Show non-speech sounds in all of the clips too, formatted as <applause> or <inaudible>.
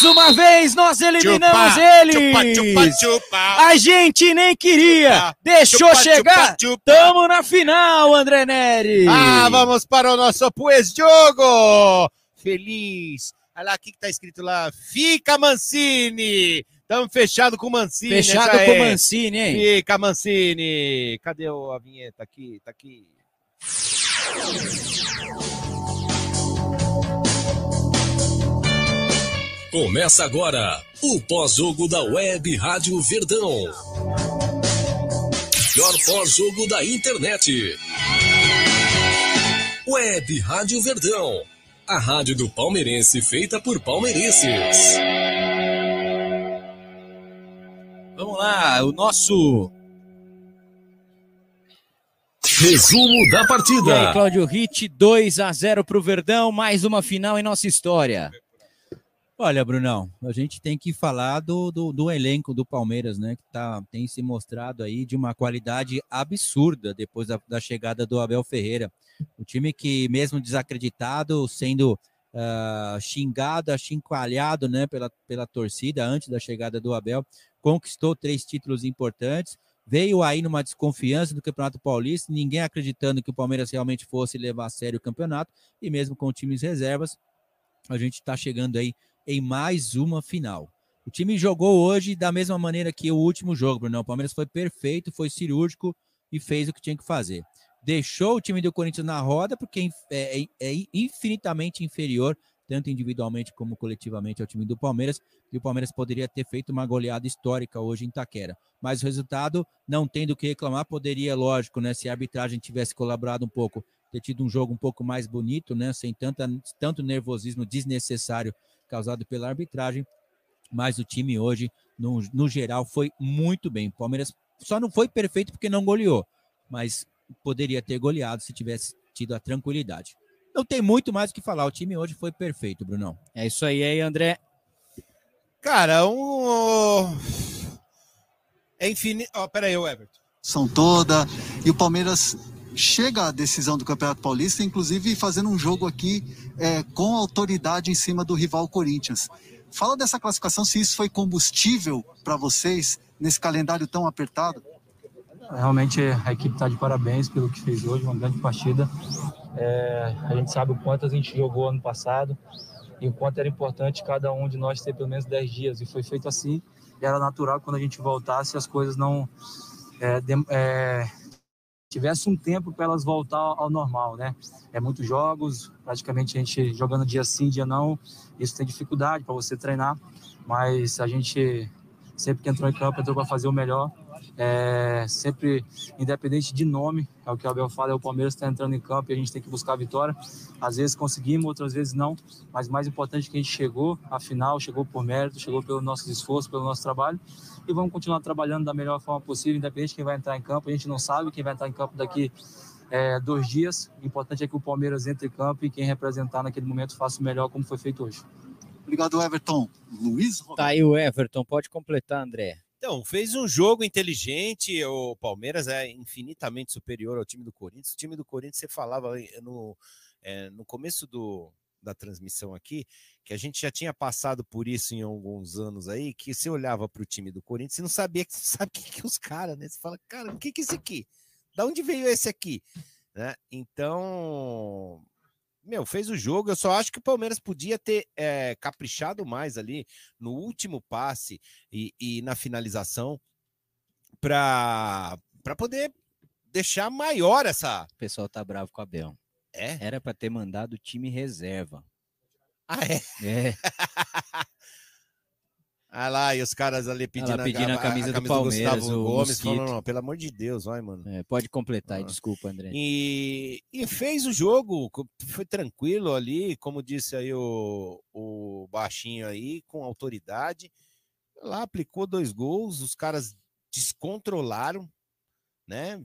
Mais uma vez nós eliminamos Chupa, eles. chupa, chupa. A gente nem queria. Deixou chegar. Tamo na final, André Neri. Ah, vamos para o nosso pós-jogo. Feliz. Olha lá, o que, que tá escrito lá? Fica Mancini. Estamos fechado com Mancini. Fechado essa com o. Mancini, hein? Fica Mancini. Cadê o- a vinheta? Aqui, tá aqui. Começa agora o pós-jogo da Web Rádio Verdão. Melhor pós-jogo da internet. Web Rádio Verdão. A rádio do palmeirense feita por palmeirenses. Vamos lá, o nosso. Resumo da E aí, partida. Cláudio Ritt, 2 a 0 pro Verdão, mais uma final em nossa história. Olha, Brunão, a gente tem que falar do, do, do elenco do Palmeiras, né? Que tá, tem se mostrado aí de uma qualidade absurda depois da, da chegada do Abel Ferreira. O time que, mesmo desacreditado, sendo ah, xingado, achincalhado né, pela, pela torcida antes da chegada do Abel, conquistou três títulos importantes. Veio aí numa desconfiança do Campeonato Paulista, ninguém acreditando que o Palmeiras realmente fosse levar a sério o campeonato, e mesmo com times reservas, a gente está chegando aí em mais uma final. O time jogou hoje da mesma maneira que o último jogo, Bruno. O Palmeiras foi perfeito, foi cirúrgico e fez o que tinha que fazer. Deixou o time do Corinthians na roda, porque é, é- é infinitamente inferior, tanto individualmente como coletivamente, ao time do Palmeiras. E o Palmeiras poderia ter feito uma goleada histórica hoje em Itaquera. Mas o resultado, não tendo o que reclamar, poderia, lógico, né? Se a arbitragem tivesse colaborado um pouco, ter tido um jogo um pouco mais bonito, né? Sem tanta, tanto nervosismo desnecessário causado pela arbitragem, mas o time hoje, no, no geral, foi muito bem. O Palmeiras só não foi perfeito porque não goleou, mas poderia ter goleado se tivesse tido a tranquilidade. Não tem muito mais o que falar. O time hoje foi perfeito, Brunão. É isso aí, aí, André. Cara, um. É infinito. Ó, pera aí, o Everton. são toda. E o Palmeiras chega à decisão do Campeonato Paulista, inclusive fazendo um jogo aqui é, com autoridade em cima do rival Corinthians. Fala dessa classificação, se isso foi combustível para vocês nesse calendário tão apertado. Realmente a equipe está de parabéns pelo que fez hoje, uma grande partida. É, a gente sabe o quanto a gente jogou ano passado e o quanto era importante cada um de nós ter pelo menos 10 dias. E foi feito assim, e era natural quando a gente voltasse as coisas não é, dem- é, tivesse um tempo para elas voltar ao normal, né? É muitos jogos, praticamente a gente jogando dia sim, dia não, isso tem dificuldade para você treinar, mas a gente sempre que entrou em campo entrou para fazer o melhor. É, sempre, independente de nome, é o que o Abel fala, é o Palmeiras está entrando em campo e a gente tem que buscar a vitória. Às vezes conseguimos, outras vezes não, mas mais importante é que a gente chegou à final, chegou por mérito, chegou pelo nosso esforço, pelo nosso trabalho e vamos continuar trabalhando da melhor forma possível, independente de quem vai entrar em campo. A gente não sabe quem vai entrar em campo daqui é, dois dias. O importante é que o Palmeiras entre em campo e quem representar naquele momento faça o melhor, como foi feito hoje. Obrigado, Everton. Luiz Roberto. Tá aí o Everton, pode completar, André. Então, fez um jogo inteligente. O Palmeiras é infinitamente superior ao time do Corinthians. O time do Corinthians, você falava no, é, no começo do, da transmissão aqui, que a gente já tinha passado por isso em alguns anos aí, que você olhava para o time do Corinthians e não sabia que <laughs> sabe que, que os caras, né? Você fala, cara, o que, que é esse aqui? Da onde veio esse aqui? Né? Então, meu, fez o jogo. Eu só acho que o Palmeiras podia ter é, caprichado mais ali no último passe e, e na finalização para poder deixar maior essa. O pessoal tá bravo com o Abel. É? Era pra ter mandado o time reserva. Ah, é? É. <laughs> Ah lá, e os caras ali pedindo, lá, pedindo a camisa do Gustavo Palmeiras, o Gomes, falando, não, pelo amor de Deus, vai, mano. É, pode completar Ah. desculpa, André. E, e fez o jogo, foi tranquilo ali, como disse aí o, o baixinho aí, com autoridade. Lá aplicou dois gols, os caras descontrolaram, né?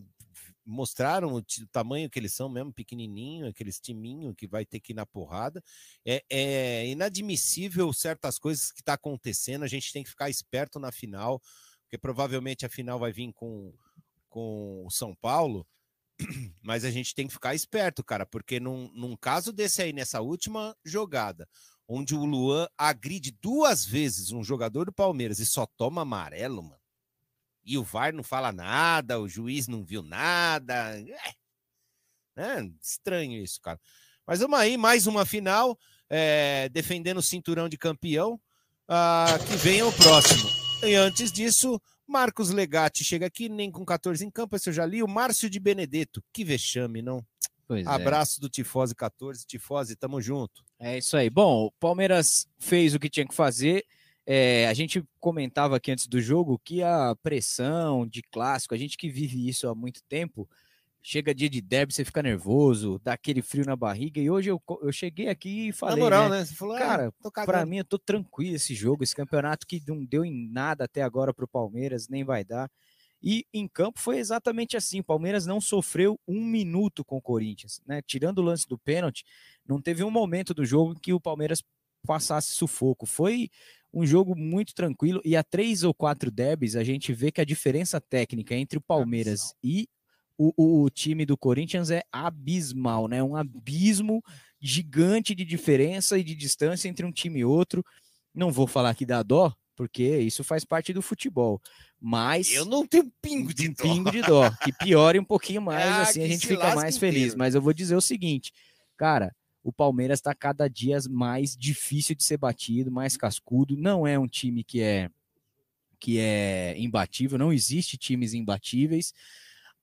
Mostraram o, o tamanho que eles são mesmo, pequenininho, aqueles timinho que vai ter que ir na porrada. É, é inadmissível certas coisas que está acontecendo, a gente tem que ficar esperto na final, porque provavelmente a final vai vir com, com o São Paulo, <clears throat> mas a gente tem que ficar esperto, cara, porque num, num caso desse aí, nessa última jogada, onde o Luan agride duas vezes um jogador do Palmeiras e só toma amarelo, mano. E o VAR não fala nada, o juiz não viu nada. É, é estranho isso, cara. Mas vamos aí, mais uma final, é, defendendo o cinturão de campeão. Ah, que venha o próximo. E antes disso, Marcos Legatti chega aqui, nem com 14 em campo, esse eu já li. O Márcio de Benedetto, que vexame, não? Pois é. Abraço do Tifose 14. Tifose, tamo junto. É isso aí. Bom, o Palmeiras fez o que tinha que fazer. É, a gente comentava aqui antes do jogo que a pressão de clássico, a gente que vive isso há muito tempo, chega dia de derby, você fica nervoso, dá aquele frio na barriga. E hoje eu, eu cheguei aqui e falei, Na moral, né? né? Você falou, Cara, ah, tô Pra cagando. mim, eu tô tranquilo esse jogo, esse campeonato que não deu em nada até agora pro Palmeiras, nem vai dar. E em campo foi exatamente assim. O Palmeiras não sofreu um minuto com o Corinthians, né? Tirando o lance do pênalti, não teve um momento do jogo em que o Palmeiras passasse sufoco. Foi um jogo muito tranquilo. E a três ou quatro debs, a gente vê que a diferença técnica entre o Palmeiras e o, o- o time do Corinthians é abismal, né? Um abismo gigante de diferença e de distância entre um time e outro. Não vou falar que dá dó, porque isso faz parte do futebol. Mas Eu não tenho pingo de um dó. pingo de dó, que piore um pouquinho <laughs> mais, Ah, assim a gente fica mais feliz. inteiro. Mas eu vou dizer o seguinte, cara, o Palmeiras está cada dia mais difícil de ser batido, mais cascudo. Não é um time que é que é imbatível, não existe times imbatíveis,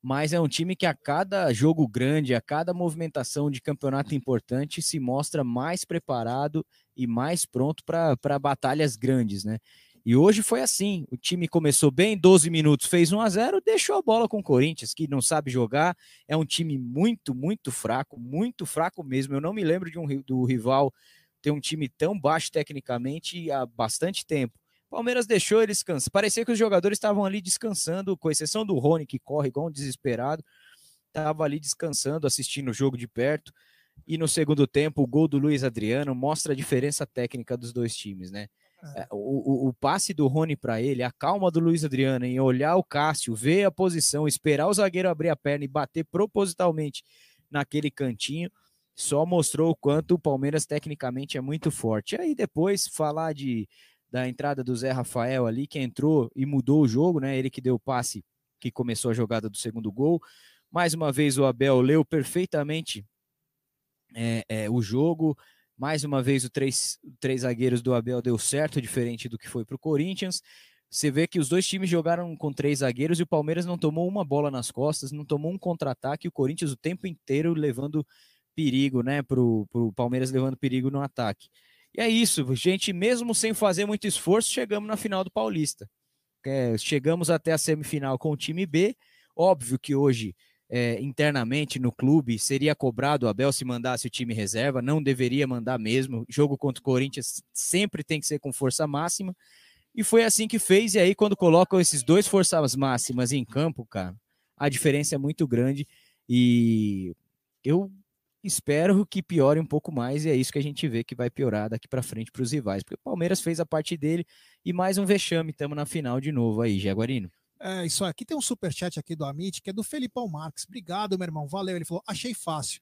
mas é um time que a cada jogo grande, a cada movimentação de campeonato importante, se mostra mais preparado e mais pronto para batalhas grandes, né? E hoje foi assim: o time começou bem, 12 minutos, fez 1 a 0 deixou a bola com o Corinthians, que não sabe jogar, é um time muito, muito fraco, muito fraco mesmo. Eu não me lembro de um do rival ter um time tão baixo tecnicamente há bastante tempo. Palmeiras deixou eles descansar. Parecia que os jogadores estavam ali descansando, com exceção do Rony, que corre igual um desesperado, estava ali descansando, assistindo o jogo de perto. E no segundo tempo, o gol do Luiz Adriano mostra a diferença técnica dos dois times, né? É, O, o- o passe do Rony para ele, a calma do Luiz Adriano em olhar o Cássio, ver a posição, esperar o zagueiro abrir a perna e bater propositalmente naquele cantinho, só mostrou o quanto o Palmeiras tecnicamente é muito forte. Aí depois falar de da entrada do Zé Rafael ali, que entrou e mudou o jogo, né? Ele que deu o passe que começou a jogada do segundo gol. Mais uma vez o Abel leu perfeitamente é, é, o jogo. Mais uma vez o três, três zagueiros do Abel deu certo, diferente do que foi para o Corinthians. Você vê que os dois times jogaram com três zagueiros e o Palmeiras não tomou uma bola nas costas, não tomou um contra-ataque. O Corinthians o tempo inteiro levando perigo, né? Para o Palmeiras levando perigo no ataque. E é isso, gente. Mesmo sem fazer muito esforço, chegamos na final do Paulista. É, chegamos até a semifinal com o time B. Óbvio que hoje, é, internamente no clube, seria cobrado o Abel se mandasse o time reserva. Não deveria mandar mesmo. Jogo contra o Corinthians sempre tem que ser com força máxima. E foi assim que fez. E aí, quando colocam esses dois forças máximas em campo, cara, a diferença é muito grande. E eu espero que piore um pouco mais, e é isso que a gente vê que vai piorar daqui para frente para os rivais, porque o Palmeiras fez a parte dele e mais um vexame, estamos na final de novo aí, Jaguarino. É, isso aqui tem um superchat aqui do Amit, que é do Felipão Marques. Obrigado, meu irmão. Valeu. Ele falou: achei fácil.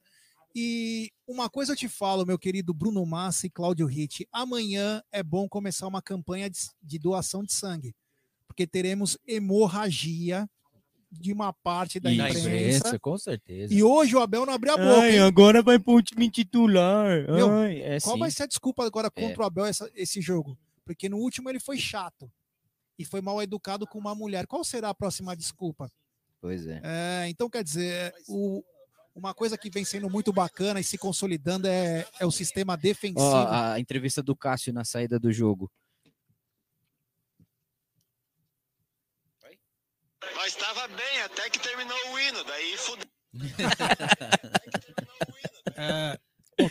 E uma coisa eu te falo, meu querido Bruno Massa e Cláudio Ritt, amanhã é bom começar uma campanha de, de doação de sangue, porque teremos hemorragia de uma parte da imprensa. imprensa, com certeza. E hoje o Abel não abriu a boca. Ai, agora vai para o time titular. Meu, Ai, é Qual sim. vai ser a desculpa agora É. contra o Abel essa- esse jogo? Porque no último ele foi chato e foi mal educado com uma mulher. Qual será a próxima desculpa? Pois é. É, então, quer dizer, o- uma coisa que vem sendo muito bacana e se consolidando é, é o sistema defensivo. Ó, a entrevista do Cássio na saída do jogo. Nós estava bem até que terminou o hino, daí fudeu. <laughs> <laughs> É,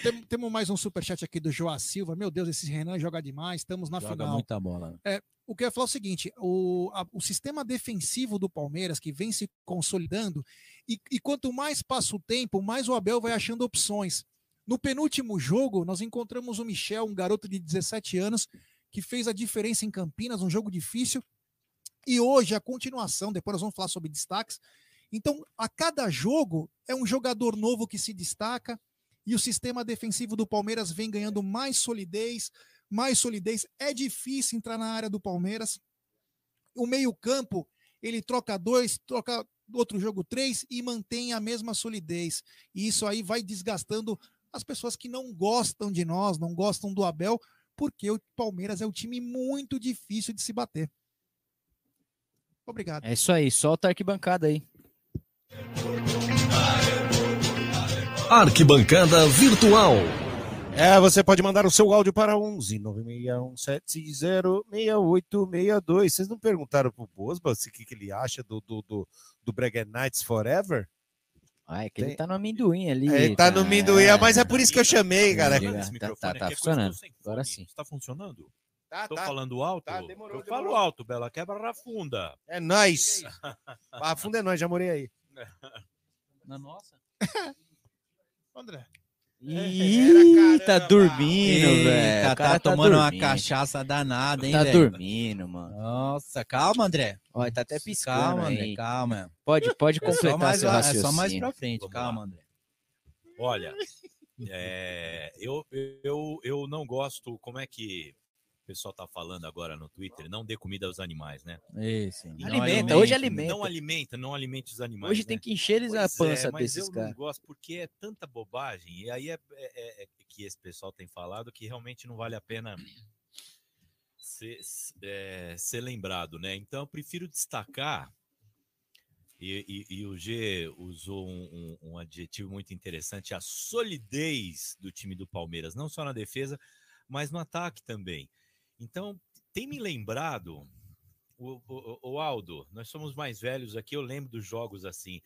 tem- temos mais um superchat aqui do Joá Silva. Meu Deus, esse Renan joga demais. Estamos na Joga final. muita bola. o que eu ia falar é o seguinte: o, a- o sistema defensivo do Palmeiras, que vem se consolidando, e, e quanto mais passa o tempo, mais o Abel vai achando opções. No penúltimo jogo, nós encontramos o Michel, um garoto de 17 anos, que fez a diferença em Campinas, um jogo difícil. E hoje, a continuação, depois nós vamos falar sobre destaques. Então, a cada jogo, é um jogador novo que se destaca. E o sistema defensivo do Palmeiras vem ganhando mais solidez, mais solidez. É difícil entrar na área do Palmeiras. O meio-campo, ele troca dois, troca outro jogo três e mantém a mesma solidez. E isso aí vai desgastando as pessoas que não gostam de nós, não gostam do Abel, porque o Palmeiras é um time muito difícil de se bater. Obrigado. É isso aí, solta a arquibancada aí. Arquibancada Virtual. É, você pode mandar o seu áudio para 11 961706862. Vocês não perguntaram pro Bosba o que, que ele acha do, do, do, do Brega Nights Forever? Ah, é que ele tá no amendoim ali. É, ele tá no amendoim, é. mas é por isso que eu chamei, cara. Diga, Esse Tá, tá, tá é funcionando. Agora sim. Tá funcionando? Tá, Tô tá. falando alto? Tá, demorou, eu falo demorou. alto, Bela. Quebra a funda. É nóis. A funda é nóis, já morei aí. <laughs> Na nossa. <laughs> André. Ih, tá <laughs> dormindo, velho. tá, cara tomando uma cachaça danada, hein, Tá velho? dormindo, mano. Nossa, calma, André. Olha, tá até piscando Calma, aí. André, calma. Pode, pode É completar mais, seu lá- é raciocínio. só mais pra frente, Vamos calma, lá. André. Olha, é, eu, eu, eu não gosto. Como é que pessoal tá falando agora no Twitter? Não dê comida aos animais, né? Não não Alimenta, hoje alimenta. Não alimenta, não alimente os animais. Hoje né? tem que encher eles a Pois pança é, mas desses eu não caras. gosto porque é tanta bobagem. E aí é, é- é que esse pessoal tem falado que realmente não vale a pena ser, é, ser lembrado, né? Então eu prefiro destacar. E, e- e o G usou um, um- um adjetivo muito interessante, a solidez do time do Palmeiras, não só na defesa, mas no ataque também. Então, tem me lembrado, o, o- o Aldo, nós somos mais velhos aqui, eu lembro dos jogos assim.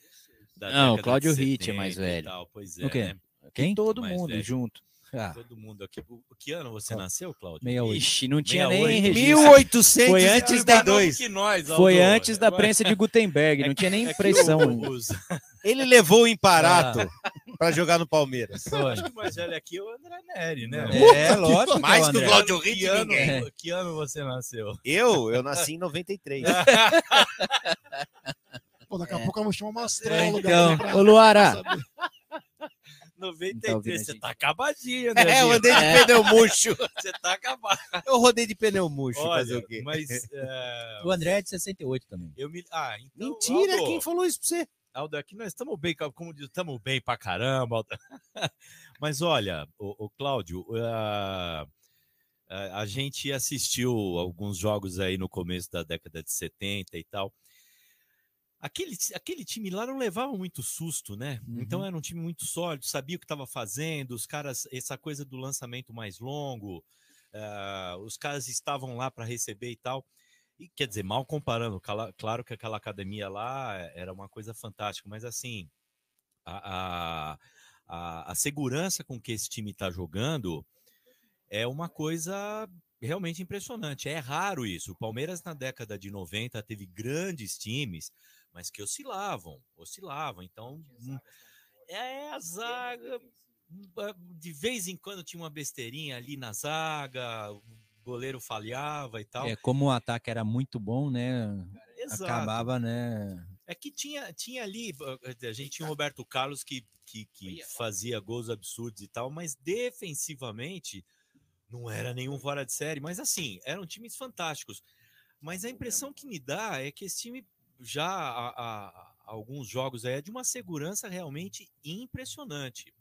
Da Não, o Cláudio Ritt é mais 70 velho. tal, Pois é, O quê? né? Quem? Todo Mais mundo velho. junto. Ah, Todo mundo aqui. Que ano você Ó, nasceu, Cláudio? 68. Ixi, não tinha 68. nem registro. 1832. Foi antes da- que nós, Foi antes da prensa de Gutenberg, <laughs> não tinha nem É que impressão. o- ainda. os- Ele levou o Imparato pra jogar no Palmeiras. eu acho que o mais velho aqui é o André Neri, né? É, lógico. Mais que que é o André. Cláudio Que Ritt, ano, ninguém. que ano você nasceu? Eu, eu nasci em 93. <laughs> Pô, daqui a É. pouco eu vou chamar uma astróloga. Então, aqui pra- Ô, Luara, pra saber. 93, ouvindo a você gente? tá acabadinho, né? É, eu andei de pneu murcho. <laughs> Você tá acabado. Eu rodei de pneu murcho, fazer Olha, o quê? mas <laughs> é, O André é de 68 também. eu me. Ah, então. Mentira, Aldo, quem falou isso pra você? Aldo, aqui nós estamos bem, como diz, estamos bem pra caramba. Aldo. <laughs> Mas olha, o, Cláudio, ah, a, a gente assistiu alguns jogos aí no começo da década de 70 e tal. Aquele, aquele time lá não levava muito susto, né? Então era um time muito sólido, sabia o que estava fazendo, os caras, essa coisa do lançamento mais longo, ah, os caras estavam lá para receber e tal. E, quer dizer, mal comparando, claro que aquela academia lá era uma coisa fantástica, mas assim, a, a, a, segurança com que esse time está jogando é uma coisa realmente impressionante. É raro isso. O Palmeiras, na década de 90, teve grandes times, mas que oscilavam, oscilavam. Então, hum, é a zaga. hum, De vez em quando tinha uma besteirinha ali na zaga, goleiro falhava e tal. É, como o ataque era muito bom, né? Exato. Acabava, né? É que tinha, tinha ali, a gente tinha o Roberto Carlos que, que, que fazia gols absurdos e tal, mas defensivamente não era nenhum fora de série. Mas assim, eram times fantásticos. Mas a impressão que me dá é que esse time já há, há- alguns jogos aí é de uma segurança realmente impressionante.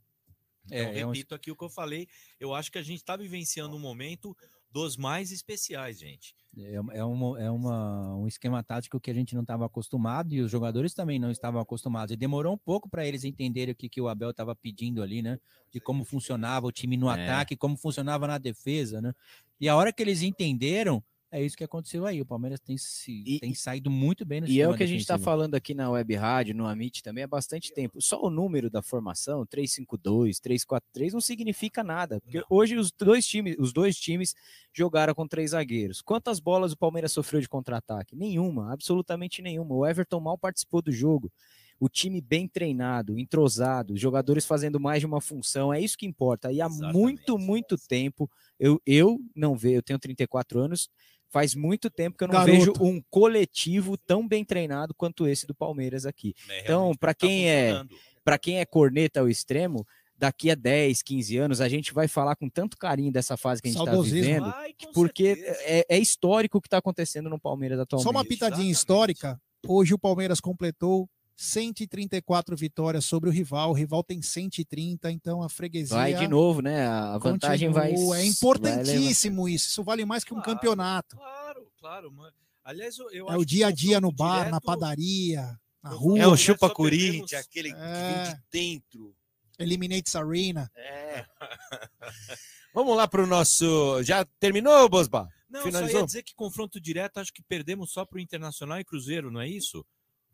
Então, É, é um- repito aqui o que eu falei, eu acho que a gente está vivenciando um momento dos mais especiais, gente. É, é, uma, é uma, um esquema tático que a gente não estava acostumado e os jogadores também não estavam acostumados. E demorou um pouco para eles entenderem o que, que o Abel estava pedindo ali, né? De como funcionava o time no É. ataque, como funcionava na defesa, né? E a hora que eles entenderam, é isso que aconteceu aí. O Palmeiras tem, se, E- tem saído muito bem no E é o que a gente está falando aqui na Web Rádio, no Amit também há bastante tempo. Só o número da formação, 352, 343, não significa nada. Porque hoje os dois times, os dois times jogaram com três zagueiros. Quantas bolas o Palmeiras sofreu de contra-ataque? Nenhuma, absolutamente nenhuma. O Everton mal participou do jogo. O time bem treinado, entrosado, os jogadores fazendo mais de uma função, é isso que importa. E há Exatamente. muito, muito tempo, eu, eu não vejo, eu tenho 34 anos, faz muito tempo que eu não Garoto. vejo um coletivo tão bem treinado quanto esse do Palmeiras aqui. É Então, pra tá quem é- funcionando. Para quem é corneta ao extremo, daqui a 10, 15 anos, a gente vai falar com tanto carinho dessa fase que a gente está vivendo, com porque é, é histórico o que está acontecendo no Palmeiras atualmente. Só uma pitadinha Exatamente. histórica. Hoje o Palmeiras completou 134 vitórias sobre o rival. O rival tem 130, então a freguesia. Vai de novo, né? A vantagem vai. continua. É vai importantíssimo isso. Isso vale mais que um Claro, campeonato. Claro, claro. Mas, aliás, eu, eu É acho o que dia a dia no bar, na direto- padaria, na É rua. É o chupa só Corinthians, aquele que É. vem de dentro. Eliminates Arena. É. <laughs> Vamos lá para o nosso. Já terminou, Bosba? Não, só Finalizou? ia dizer que confronto direto, acho que perdemos só para o Internacional e Cruzeiro, não é isso?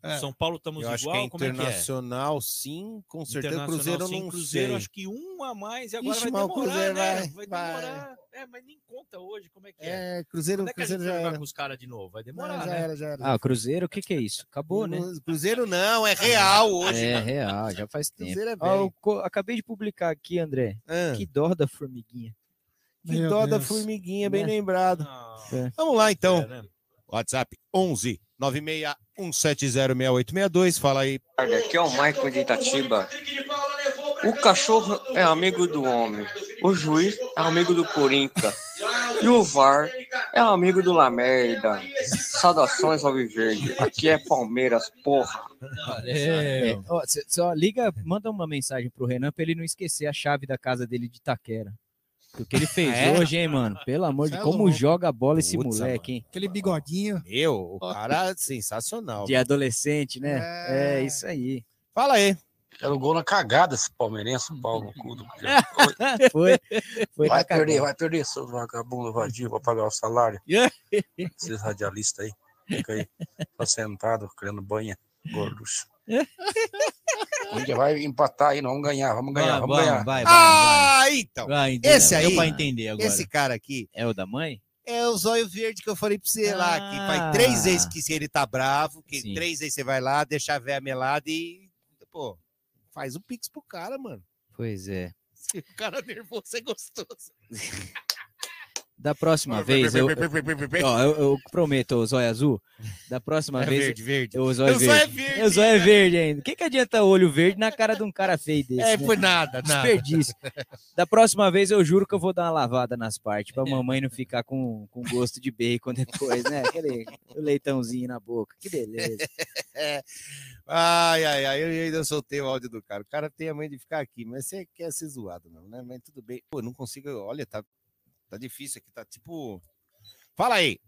É. São Paulo estamos Eu acho igual, que é como é que é? internacional, sim, com certeza. Internacional, Cruzeiro sim, não Cruzeiro, sei. acho que um a mais e agora Ixi, vai demorar, Cruzeiro né? vai- Vai vai. demorar. É, mas nem conta hoje como é que é. É, Cruzeiro, Quando é que a Cruzeiro gente já vai jogar era. com os caras de novo? Vai Não, demorar, já né? era, já era. Ah, Cruzeiro, o que, que é isso? Acabou, né? Cruzeiro não, é real hoje. É mano. real, já faz tempo. Cruzeiro é co- acabei de publicar aqui, André. Ah, Que dó da formiguinha. que Meu dó da Deus. formiguinha, bem Né? lembrado. Não, É. Vamos lá, então. é, né? WhatsApp 11 961706862. Fala aí. Aqui é o Michael de Itatiba. O cachorro é amigo do homem. O juiz é amigo do Corinthians. E o VAR é amigo do Lamerda. Saudações ao Viverde. Aqui é Palmeiras, porra. É, ó, cê- só liga, manda uma mensagem pro Renan pra ele não esquecer a chave da casa dele de Itaquera. O que ele <laughs> fez Ah, é? hoje, hein, mano? Pelo amor de Cê é como louco. joga a bola esse Putz, moleque, hein? Aquele bigodinho. Meu, o cara é sensacional. De adolescente, né? É, É. isso aí. Fala aí. Era o gol na cagada esse palmeirense, o pau no cu do. <laughs> Foi, foi Vai perder, cagada. vai perder, seus vagabundos vadios, pra pagar o salário. <laughs> Esses radialistas aí. Fica aí, só sentado, criando banha, gordos. A gente vai empatar aí, não vamos ganhar, vamos ganhar, Vai, vamos vai, ganhar. vai, vai, Ah, então. vai. Vai, Esse deu aí, pra entender agora. Esse cara aqui É o da mãe? é o zóio verde que eu falei pra você lá, que Ah. faz três vezes que se ele tá bravo, que Sim. três vezes você vai lá, deixa a véia melada e, pô, faz um pix pro cara, mano. Pois é. Se <laughs> o cara nervoso é gostoso. <laughs> Da próxima vez, eu, ó, eu, eu prometo, o Zóio Azul, da próxima É vez, verde, verde. eu, o Zóio Eu só é verde. verde. Eu Zóio é verde ainda. O que, que adianta olho verde na cara de um cara feio desse? É, né? foi nada, nada. Desperdício. <laughs> Da próxima vez eu juro que eu vou dar uma lavada nas partes pra mamãe não ficar com, com gosto de bacon depois, né? Aquele leitãozinho na boca. Que beleza. <laughs> Ai, ai, ai, eu ainda soltei o áudio do cara. O cara tem a mãe de ficar aqui, mas você quer ser zoado, não, né? Mas tudo bem. Pô, não consigo. Olha, tá, tá difícil aqui, tá tipo. Fala aí.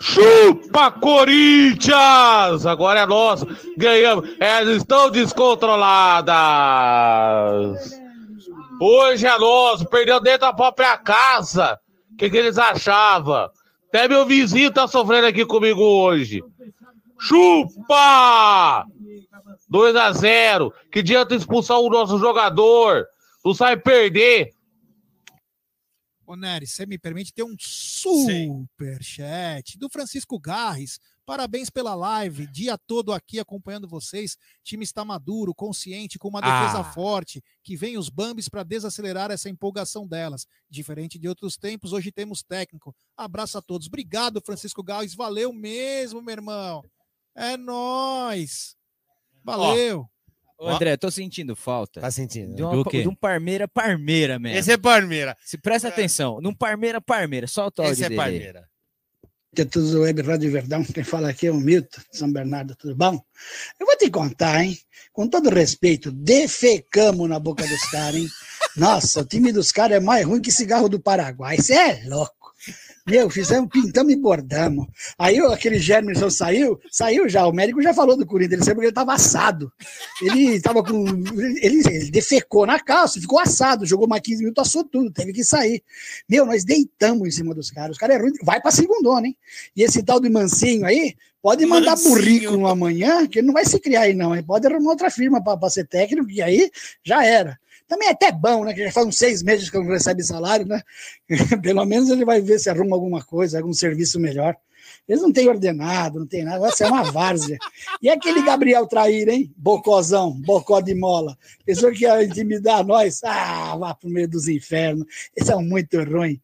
Chupa Corinthians! Agora é nosso. Ganhamos. Elas estão descontroladas. Hoje é nosso. Perdeu dentro da própria casa. O que, que eles achavam? Até meu vizinho tá sofrendo aqui comigo hoje. Chupa! 2 a 0 Que adianta expulsar o nosso jogador? Não sai perder. Ô, Nery, você me permite ter um super chat do Francisco Garres. Parabéns pela live, dia todo aqui acompanhando vocês. Time está maduro, consciente, com uma defesa Ah. forte, que vem os Bambis para desacelerar essa empolgação delas. Diferente de outros tempos, hoje temos técnico. Abraço a todos. Obrigado, Francisco Garres. Valeu mesmo, meu irmão. É nóis. Valeu. Ô, André, tô sentindo falta. Tá sentindo? De, né? uma, Do quê? de um Parmeira Parmeira mesmo. Esse é Parmeira. Se presta atenção, num Parmeira Parmeira, solta o áudio Esse é dele. aí. Parmeira. de todos do Web Rádio Verdão, quem fala aqui é o Milton, de São Bernardo, tudo bom? Eu vou te contar, hein? Com todo respeito, defecamos na boca dos caras, hein? <laughs> Nossa, o time dos caras é mais ruim que cigarro do Paraguai, você é louco. Meu, fizemos, pintamos e bordamos. Aí aquele Germerson saiu, saiu já, o médico já falou do Corinthians, ele saiu porque ele estava assado. Ele estava com. Ele, ele defecou na calça, ficou assado, jogou mais 15 minutos, assou tudo, teve que sair. Meu, nós deitamos em cima dos caras. Os caras é ruim, vai pra segundona, hein? E esse tal de Mancinho aí, pode mandar Mancinho. currículo amanhã, que ele não vai se criar aí, não. Ele pode arrumar outra firma para ser técnico, e aí já era. Também é até bom, né? Que já faz uns seis meses que não recebe salário, né? <laughs> Pelo menos ele vai ver se arruma alguma coisa, algum serviço melhor. Eles não têm ordenado, não tem nada, vai ser uma <laughs> várzea. E aquele Gabriel Traíra, hein? Bocozão, bocó de mola. Pensou que ia intimidar nós? Ah, vá pro meio dos infernos. Eles são muito ruins.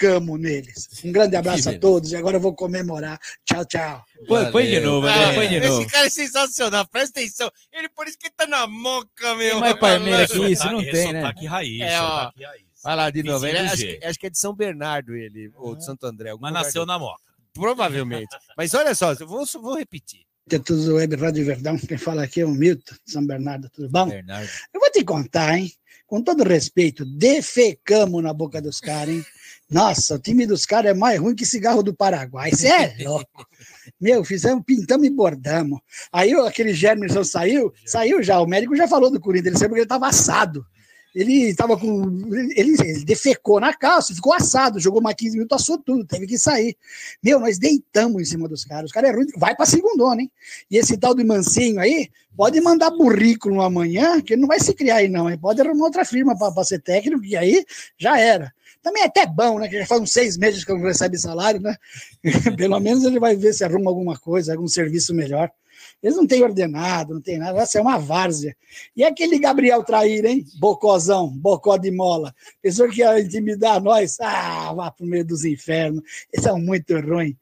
Defecamos neles. Um grande abraço a todos e agora eu vou comemorar. Tchau, tchau. Põe, põe de novo, Ah, põe de novo. Esse cara é sensacional, presta atenção. Ele por isso que tá na moca, meu. Tem mais Palmeiras que isso? Não tem, né? sotaque raiz, É, ó. sotaque raiz. Vai lá de novo. Ele, do acho, acho que é de São Bernardo, ele, ou de Santo André. Mas nasceu na moca. Provavelmente. <laughs> Mas olha só, eu vou, vou repetir. Todos do Web Rádio Verdão, quem fala aqui é o Milton, de São Bernardo, tudo bom? Bernardo. Eu vou te contar, hein? Com todo respeito, defecamos na boca dos caras, hein? Nossa, o time dos caras é mais ruim que cigarro do Paraguai. Você é <laughs> louco. Meu, fizemos, pintamos e bordamos. Aí aquele Germerson saiu, saiu já. O médico já falou do Corinthians, ele saiu porque ele estava assado. Ele estava com. Ele, ele defecou na calça, ficou assado, jogou mais 15 minutos, assou tudo, teve que sair. Meu, nós deitamos em cima dos caras. Os caras é ruim. Vai para segundona, hein? E esse tal do Mancinho aí, pode mandar currículo amanhã, que ele não vai se criar aí, não. Ele pode arrumar outra firma para ser técnico, e aí já era. Também é até bom, né? Que já faz uns seis meses que não recebe salário, né? <laughs> Pelo menos ele vai ver se arruma alguma coisa, algum serviço melhor. Eles não têm ordenado, não tem nada, essa é uma várzea. E aquele Gabriel Traíra, hein? Bocozão, bocó de mola. Pensou que ia intimidar nós? Ah, vá pro meio dos infernos. Eles são muito ruins.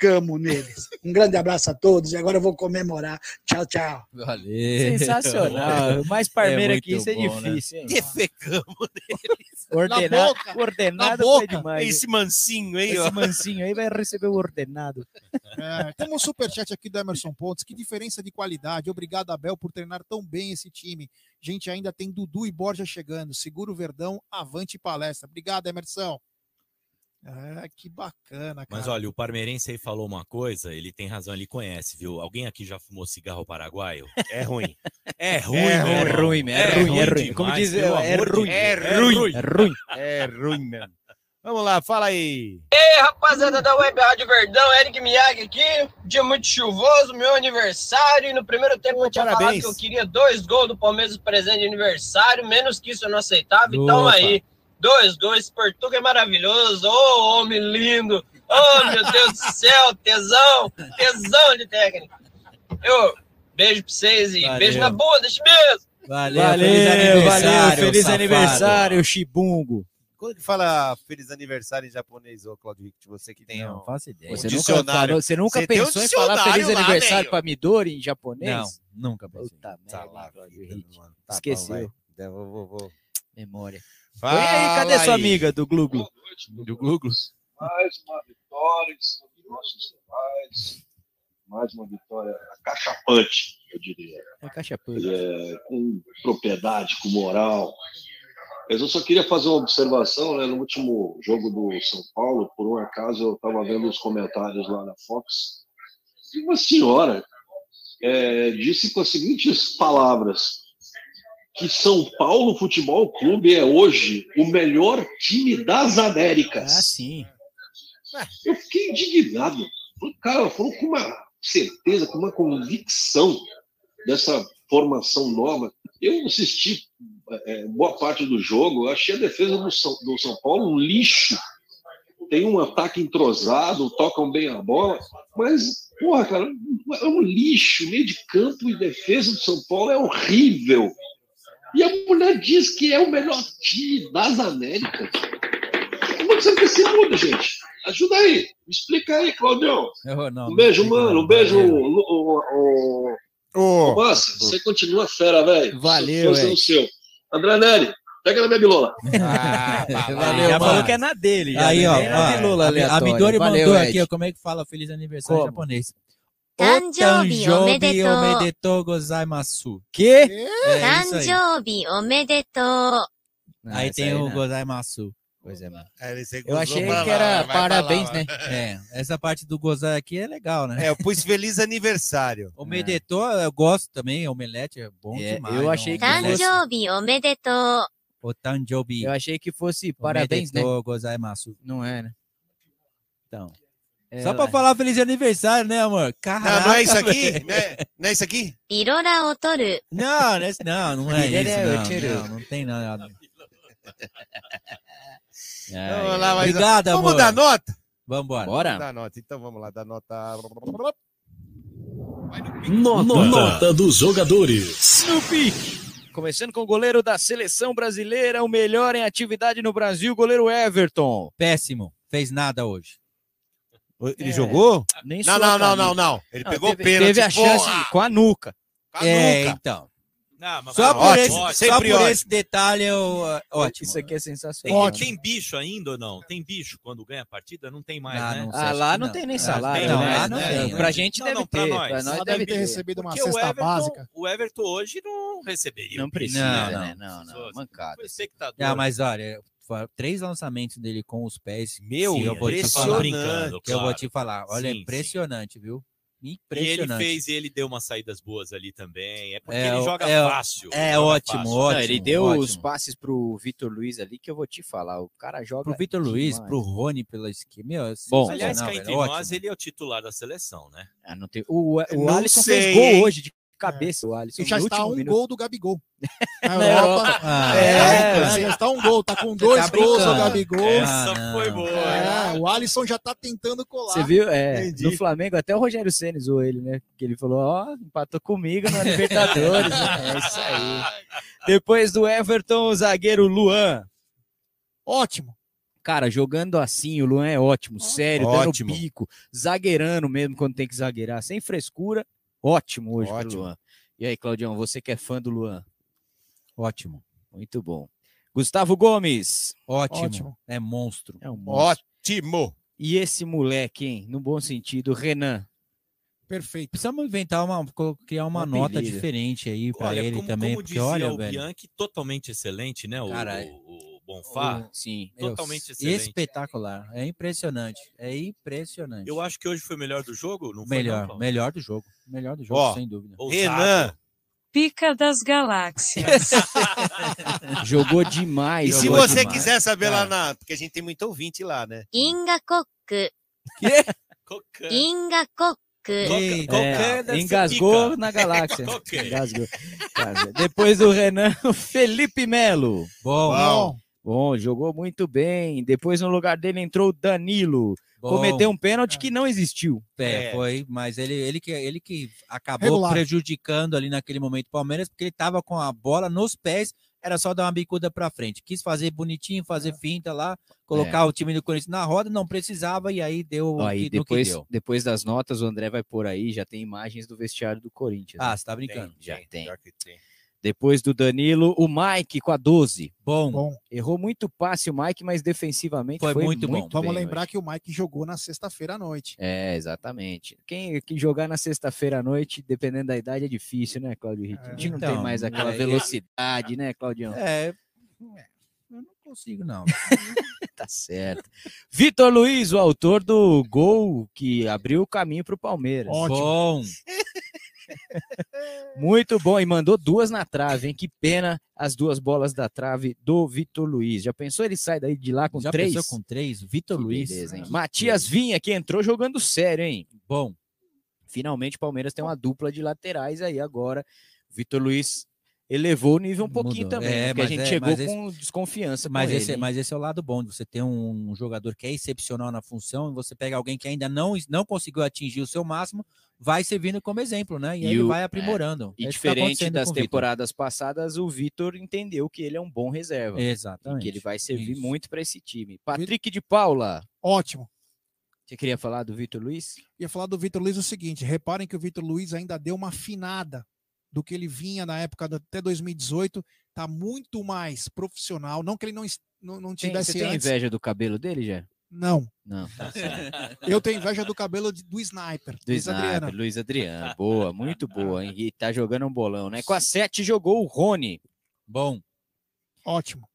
Defecamos neles. Um grande abraço a todos e agora eu vou comemorar. Tchau, tchau. Valeu. Sensacional. <laughs> Mais Parmeira É que isso é bom, né? difícil. hein? Defecamos <laughs> Ordenado, boca, ordenado na boca. foi demais. Esse mansinho aí, Esse ó. mansinho aí vai receber o ordenado. <laughs> É, temos um superchat aqui do Emerson Pontes. Que diferença de qualidade. Obrigado, Abel, por treinar tão bem esse time. Gente, ainda tem Dudu e Borja chegando. Segura o Verdão, avante palestra. Obrigado, Emerson. É, que bacana, cara. Mas olha, o parmeirense aí falou uma coisa, ele tem razão, ele conhece, viu? Alguém aqui já fumou cigarro paraguaio? É ruim. É ruim, É meu irmão. ruim, é ruim, é ruim. demais, Como diz, é de ruim. É ruim. É ruim. É ruim mesmo. Vamos lá, fala aí. Ei, rapaziada da Web Rádio Verdão, Eric Miyagi aqui. Dia muito chuvoso, meu aniversário. E no primeiro tempo eu tinha parabéns. falado que eu queria dois gols do Palmeiras presente de aniversário. Menos que isso eu não aceitava. Então Opa. aí, dois gols. Portuga é maravilhoso. Ô, homem lindo. Oh, meu Deus do céu, tesão. Tesão de técnica. Eu beijo pra vocês e Valeu. beijo na bunda, deixa mesmo. Valeu, Valeu, feliz aniversário. valeu, feliz safado. aniversário, Chibungo. Quando que fala feliz aniversário em japonês, ô Claudio Rick, você que tem Não um, faço ideia. um Você nunca, dicionário. falou- você nunca Você um pensou em falar feliz lá, aniversário velho. pra Midori em japonês? Não, nunca pensei. Puta Tá merda. Tá Esqueceu. Eu vou, vou, vou. Memória. Fala Oi aí, cadê sua aí. amiga do Gluglu? Do Gluglo. Mais uma vitória em cima dos nossos rivais. Mais uma vitória acachapante, eu diria. É caixa É, com propriedade, com moral. Mas eu só queria fazer uma observação, né? No último jogo do São Paulo, por um acaso eu estava vendo os comentários lá na Fox, e uma senhora é, disse com as seguintes palavras: que São Paulo Futebol Clube é hoje o melhor time das Américas. Ah, sim. Eu fiquei indignado. O cara falou com uma certeza, com uma convicção dessa formação nova. Eu assisti é, boa parte do jogo, achei a defesa do São, do São Paulo um lixo. Tem um ataque entrosado, tocam bem a bola, mas, porra, cara, é um lixo. Meio de campo e defesa do São Paulo é horrível. E a mulher diz que é o melhor time das Américas. Como é que você mundo, gente? Ajuda aí. Me explica aí, Claudião. Não, Um beijo, não mano. Um beijo, o, o, o, Ô, o Massa. Você continua fera, velho. Valeu, seu. André Neri, pega na minha bilola. Ah. <laughs> Valeu, já mano. falou que é na dele. Já, Aí, né? ó, Nem na ó, a, a aleatório. Midori Valeu, mandou Ed. aqui, ó, como é que fala feliz aniversário Como? japonês. Tanjoubi Otanjobi omedetou. omedetou gozaimasu. Que? É isso aí. 誕生日おめでとう。 Ah, Aí essa tem o não. gozaimasu. Pois é, mano. Aí você Eu gozou achei pra que lá, era vai pra parabéns, lá, né? É, essa parte do gozar aqui é legal, né? É, eu pus feliz aniversário. <laughs> Omedetou, eu gosto também, omelete é bom É, demais. eu achei que omelete. 誕生日おめでとう。 O Tanjobi. Eu achei que fosse parabéns, né? Omedetou gozaimasu. Não é, né? Então. É, Só pra falar feliz aniversário, né, amor? Caraca, não, não é isso aqui? Não é, né? não é isso aqui? Pirora. Não, não é, não, não é isso. Não, não, é é não tem nada. <laughs> Vamos lá, mas... Obrigado, amor. Vamos dar nota? Vamos embora. Dar nota. Então vamos lá, dar nota. Nota, nota dos jogadores. No. Começando com o goleiro da seleção brasileira, o melhor em atividade no Brasil, goleiro Everton. Péssimo, fez nada hoje. Ele É, jogou? Nem não, não, não, não, não. Ele Não, pegou teve, pênalti. Teve a chance porra! com a nuca. Com a É, nuca. então. Não, mas Só por, ótimo, esse, ótimo. só por ótimo. esse detalhe, eu, ótimo. Isso aqui é Tem, sensacional. tem bicho ainda ou não? Tem bicho quando ganha a partida? Não tem mais, Ah, né? não Ah, lá não não. tem nem Ah, salário. né? né? lá não tem, Pra né? gente Não, deve não, pra ter. nós. Pra nós deve ter recebido uma Porque cesta Everton, básica. o Everton hoje não receberia. Não precisa, Não, né? não. Não, não. Foi Mancada. espectador. Ah, mas olha, três lançamentos dele com os pés. Meu, que eu vou te falar. impressionante. Que eu vou claro. te falar. Olha, Sim, sim. impressionante, viu? E ele Impressionante. fez e ele deu umas saídas boas ali também. É porque É, ele joga é, fácil. é joga ótimo, fácil. ótimo. Não, ele deu ótimo. os passes pro Vitor Luiz ali que eu vou te falar. O cara joga. Pro Vitor Luiz, demais. pro Rony pela esquerda. Meu, é Bom, Aliás, cá entre velho, nós, ótimo. ele é o titular da seleção, né? Ah, não tem... O, o Não Alisson sei, fez gol hoje de cabeça. O Alisson E já está um minuto. gol do Gabigol. <laughs> Na Europa. Ah, É, é, já está um gol, tá com dois tá gols o. Gabigol. Essa não. foi boa. É, o Alisson já tá tentando colar. Você viu? É, Entendi. no Flamengo, até o Rogério Ceni zoou ele, né? Que ele falou: Ó, empatou comigo na Libertadores. né? É isso aí. Depois do Everton, o zagueiro Luan. Ótimo. Cara, jogando assim, o Luan é ótimo, sério, Ótimo. dando pico, zagueirando mesmo quando tem que zagueirar, sem frescura. Ótimo hoje pro Ótimo. Luan. E aí, Claudião, você que é fã do Luan? Ótimo. Muito bom. Gustavo Gomes. Ótimo. Ótimo. É monstro. É um monstro. Ótimo. E esse moleque, hein? No bom sentido, Renan. Perfeito. Precisamos inventar uma, criar uma Um nota diferente aí pra Olha, ele como, também, como porque dizia olha, o velho, Bianchi, totalmente excelente, né? Cara, o, o Bonfá. O, sim, totalmente eu, espetacular. É impressionante. É impressionante. Eu acho que hoje foi melhor do jogo, não melhor, foi? Não, melhor do jogo. Melhor do jogo, Ó, sem dúvida. Renan. Pica das Galáxias. <laughs> Jogou demais. E se você demais. quiser saber lá na. Porque a gente tem muito ouvinte lá, né? Inga Cocu. Inga Cocu. Coca, é, engasgou na galáxia. engasgou. Depois o Renan, <laughs> Felipe Melo. Bom. Bom. Bom, jogou muito bem. Depois no lugar dele entrou o Danilo. bom. Cometeu um pênalti que não existiu. É, É. foi, mas ele, ele, que, ele que acabou Regular. prejudicando ali naquele momento o Palmeiras, porque ele tava com a bola nos pés, era só dar uma bicuda pra frente. Quis fazer bonitinho, fazer finta lá, colocar o time do Corinthians na roda, não precisava, e aí deu e que, depois, deu. depois das notas, o André vai por aí, já tem imagens do vestiário do Corinthians. Ah, né? você tá brincando. já tem. pior que tem. Depois do Danilo, o Mike com a 12. Bom, Bom, Errou muito passe o Mike, mas defensivamente Foi foi, muito muito, bom. vamos lembrar hoje. que o Mike jogou na sexta-feira à noite. É, exatamente. Quem, quem jogar na sexta-feira à noite, dependendo da idade, é difícil, né, Claudio Ritt? A gente não tem Então, mais aquela é, velocidade, né, Claudião? é, é, eu não consigo não. <laughs> Tá certo. Vitor Luiz, o autor do gol que abriu o caminho para o Palmeiras. Ótimo. Bom, <laughs> <laughs> Muito bom. E mandou duas na trave, hein? Que pena as duas bolas da trave do Vitor Luiz. Já pensou ele sai daí de lá com já três? pensou com três? Vitor Luiz. beleza, Matias Vinha, que entrou jogando sério, hein? Bom, Finalmente o Palmeiras tem uma dupla de laterais aí agora. Vitor Luiz elevou o nível um pouquinho Mudou. também, É, né? porque a gente é- chegou esse- com desconfiança Mas com esse, ele, mas esse é o lado bom de você ter um, jogador que é excepcional na função, e você pega alguém que ainda não, não conseguiu atingir o seu máximo, vai servindo como exemplo, né? E, aí E ele o- vai é, aprimorando. E É isso que tá diferente acontecendo das temporadas passadas, o Vitor entendeu que ele é um bom reserva. E Exatamente. que ele vai servir Isso. muito para esse time. Patrick de Paula. Ótimo. Você queria falar do Vitor Luiz? Ia falar do Vitor Luiz o seguinte: reparem que o Vitor Luiz ainda deu uma afinada do que ele vinha na época da- até 2018. Tá muito mais profissional. Não que ele não, não, não Tem, tivesse você tem antes. inveja do cabelo dele, já? Não. Não. tá. <laughs> Eu tenho inveja do cabelo de- do Sniper. Do Luiz Sniper, Adriano. Luiz Adriano. Boa, muito boa. hein? E tá jogando um bolão, né? Com a 7 jogou o Rony. Bom. Ótimo.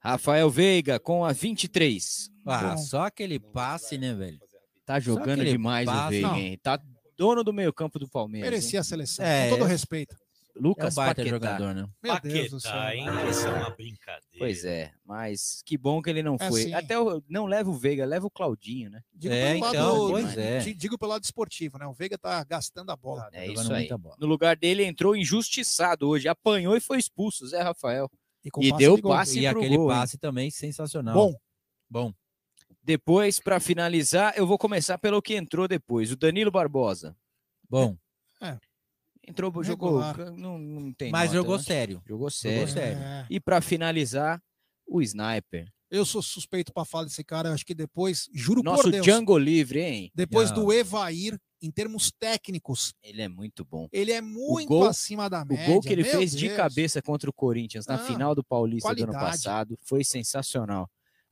Rafael Veiga com a 23. Ah, Bom. só aquele passe, né, velho? Tá jogando demais o passe- Veiga, Não. hein? Tá dono do meio campo do Palmeiras. hein? Merecia a seleção. É, com todo é- respeito. É Lucas um baita Paquetá. jogador, né? Meu Deus do céu. Paquetá, hein? Isso é uma brincadeira. Pois é, mas que bom que ele não É, foi. sim. Até o, não leva o Veiga, leva o Claudinho, né? Digo É, pelo então, lado, pois é. di- Digo pelo lado esportivo, né? O Veiga tá gastando a bola. É jogando isso aí. muita bola. No lugar dele entrou injustiçado hoje, apanhou e foi expulso, Zé Rafael. com E passe deu passe E pro aquele gol, hein? passe também sensacional. Bom, Bom. Depois, para finalizar, eu vou começar pelo que entrou depois, o Danilo Barbosa. Bom. Entrou, jogou. Regular. Não, não tem Mas nota, jogou né? sério. Jogou sério. sério. É. E pra finalizar, o Sniper. Eu sou suspeito pra falar desse cara. eu Acho que depois, juro Nosso por Deus, Django livre, hein? depois Não. do Evair, em termos técnicos, Ele é muito bom. ele é muito gol- acima da O média. gol que ele meu fez de Deus. cabeça contra o Corinthians na Ah, final do Paulista do ano qualidade. passado foi sensacional.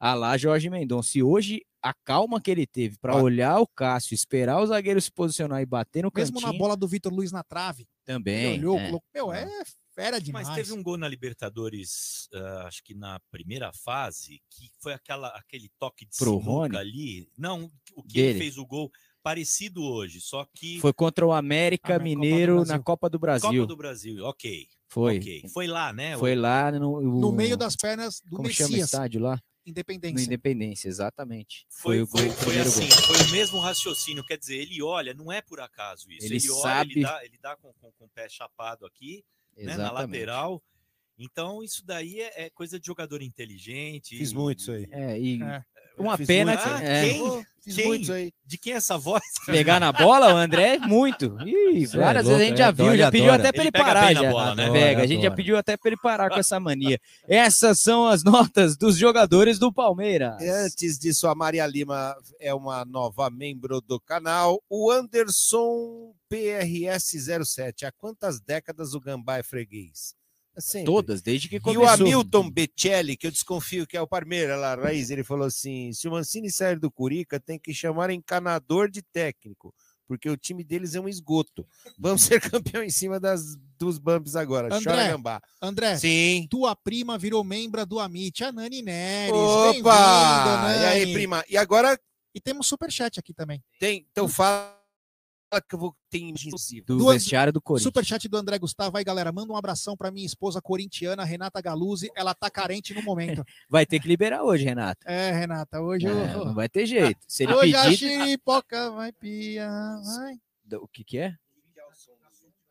Ah lá, Jorge Mendonça. E hoje, a calma que ele teve para olhar o Cássio, esperar o zagueiro se posicionar e bater no Mesmo cantinho, na bola do Vitor Luiz na trave. também. Ele olhou, é. colocou. Meu, é fera demais. Mas teve um gol na Libertadores, ah, acho que na primeira fase, que foi aquela, aquele toque de Pro Rony? ali. Não, o que Dele. ele fez o gol parecido hoje, só que Foi contra o América Ah, na Copa do Mineiro na. Copa do Brasil. Copa do Brasil, ok. Foi. ok. Foi lá, né? Foi lá no, No o- meio das pernas do Como chama o Messias. estádio lá? No Independência. Independência, exatamente. Foi, o gol- foi, o foi assim, gol. foi o mesmo raciocínio. Quer dizer, ele olha, não é por acaso isso. Ele Ele, olha, sabe- ele dá, ele dá com, com, com o pé chapado aqui, né, na lateral. Então, isso daí é, é coisa de jogador inteligente. Fiz muito isso aí. É, e É. uma pena. Ah, é, quem? Fiz Quem? muito isso aí. De quem é essa voz? <laughs> Pegar na bola, o André, muito. Ih, é várias louco, vezes a gente ele já adora, viu, já ele pediu adora. até pra Ele ele pega parar. já. bola, né? Pega, Adora, a gente já adora. pediu até pra ele parar com essa mania. Essas são as notas dos jogadores do Palmeiras. Antes disso, a Maria Lima é uma nova membro do canal. O Anderson PRS07. Há quantas décadas o Gambá é freguês? Sempre. Todas, desde que E começou. o Hamilton Becelli, que eu desconfio que é o Parmeira lá, Raiz, ele falou assim: se o Mancini sair do Curica, tem que chamar encanador de técnico, porque o time deles é um esgoto. <laughs> Vamos ser campeão em cima das, dos bumps agora. Chora André, Gambá. André, Sim. tua prima virou membro do Amit, a Nani Neres. Opa! Bem-vindo, E aí, Nani. prima? E agora E temos superchat aqui também. tem. Então fala que eu vou ter exclusivo. Do Do- vestiário do Corinthians. Superchat do André Gustavo. Aí, galera, manda um abração pra minha esposa corintiana, Renata Galuzzi. Ela tá carente no momento. <laughs> Vai ter que liberar hoje, Renato. É, Renata, hoje É, eu. não vai ter jeito. Se ele Hoje a pedir. xiripoca vai pia, vai. O que que é?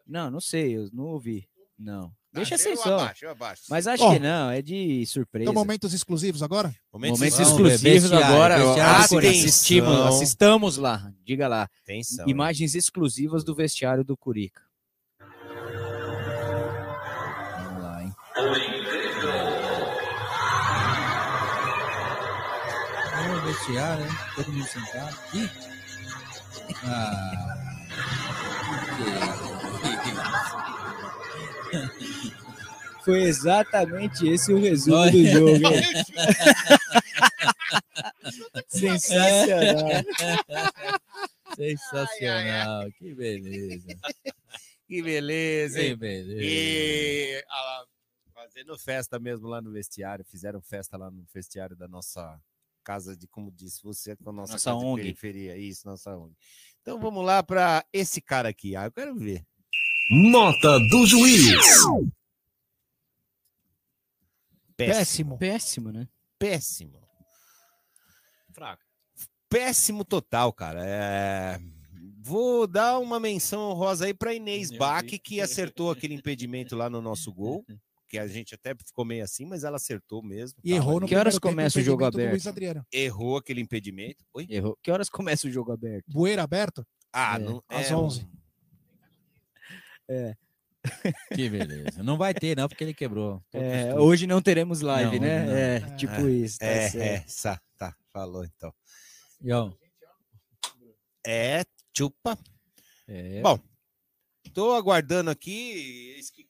Não, não sei, eu não ouvi. Não. Deixa Ah, assim eu só. abaixo, eu abaixo. Mas acho Ó, que não, é de surpresa. Então, momentos exclusivos agora? Momentos Momentos exclusivos agora. do Corinthians. assistimos, Atenção. assistamos lá. Diga lá. Atenção. Imagens exclusivas do vestiário do Curica. Vamos lá, hein? É o vestiário, hein? Todo mundo sentado. Ih. Ah. Que- Foi exatamente esse o resumo Olha. do jogo. <laughs> Sensacional. Sensacional, que beleza. Que beleza, Que hein? beleza. E ah, fazendo festa mesmo lá no vestiário, fizeram festa lá no vestiário da nossa casa de, como disse você, com a nossa, Nossa casa de ONG. periferia. Isso, nossa ONG. Então vamos lá para esse cara aqui. Ah, eu quero ver. Nota do juiz. Péssimo. Péssimo, né? Péssimo. Fraco. Péssimo total, cara. É, Vou dar uma menção honrosa aí para Inês Bach, que acertou aquele impedimento lá no nosso gol, que a gente até ficou meio assim, mas ela acertou mesmo. E errou no Que horas primeiro tempo, começa o jogo aberto? Luiz Adriano. Errou aquele impedimento. Oi? Errou. Que horas começa o jogo aberto? Bueira aberto? Ah, É, não, às é, 11. É, Que beleza. Não vai ter, não, porque ele quebrou. é, hoje não teremos live, Não, né? não. É, É. tipo isso. Tá É, certo. é, sa- tá, falou então. Ó, É, chupa. é, Bom, tô aguardando aqui, esse que,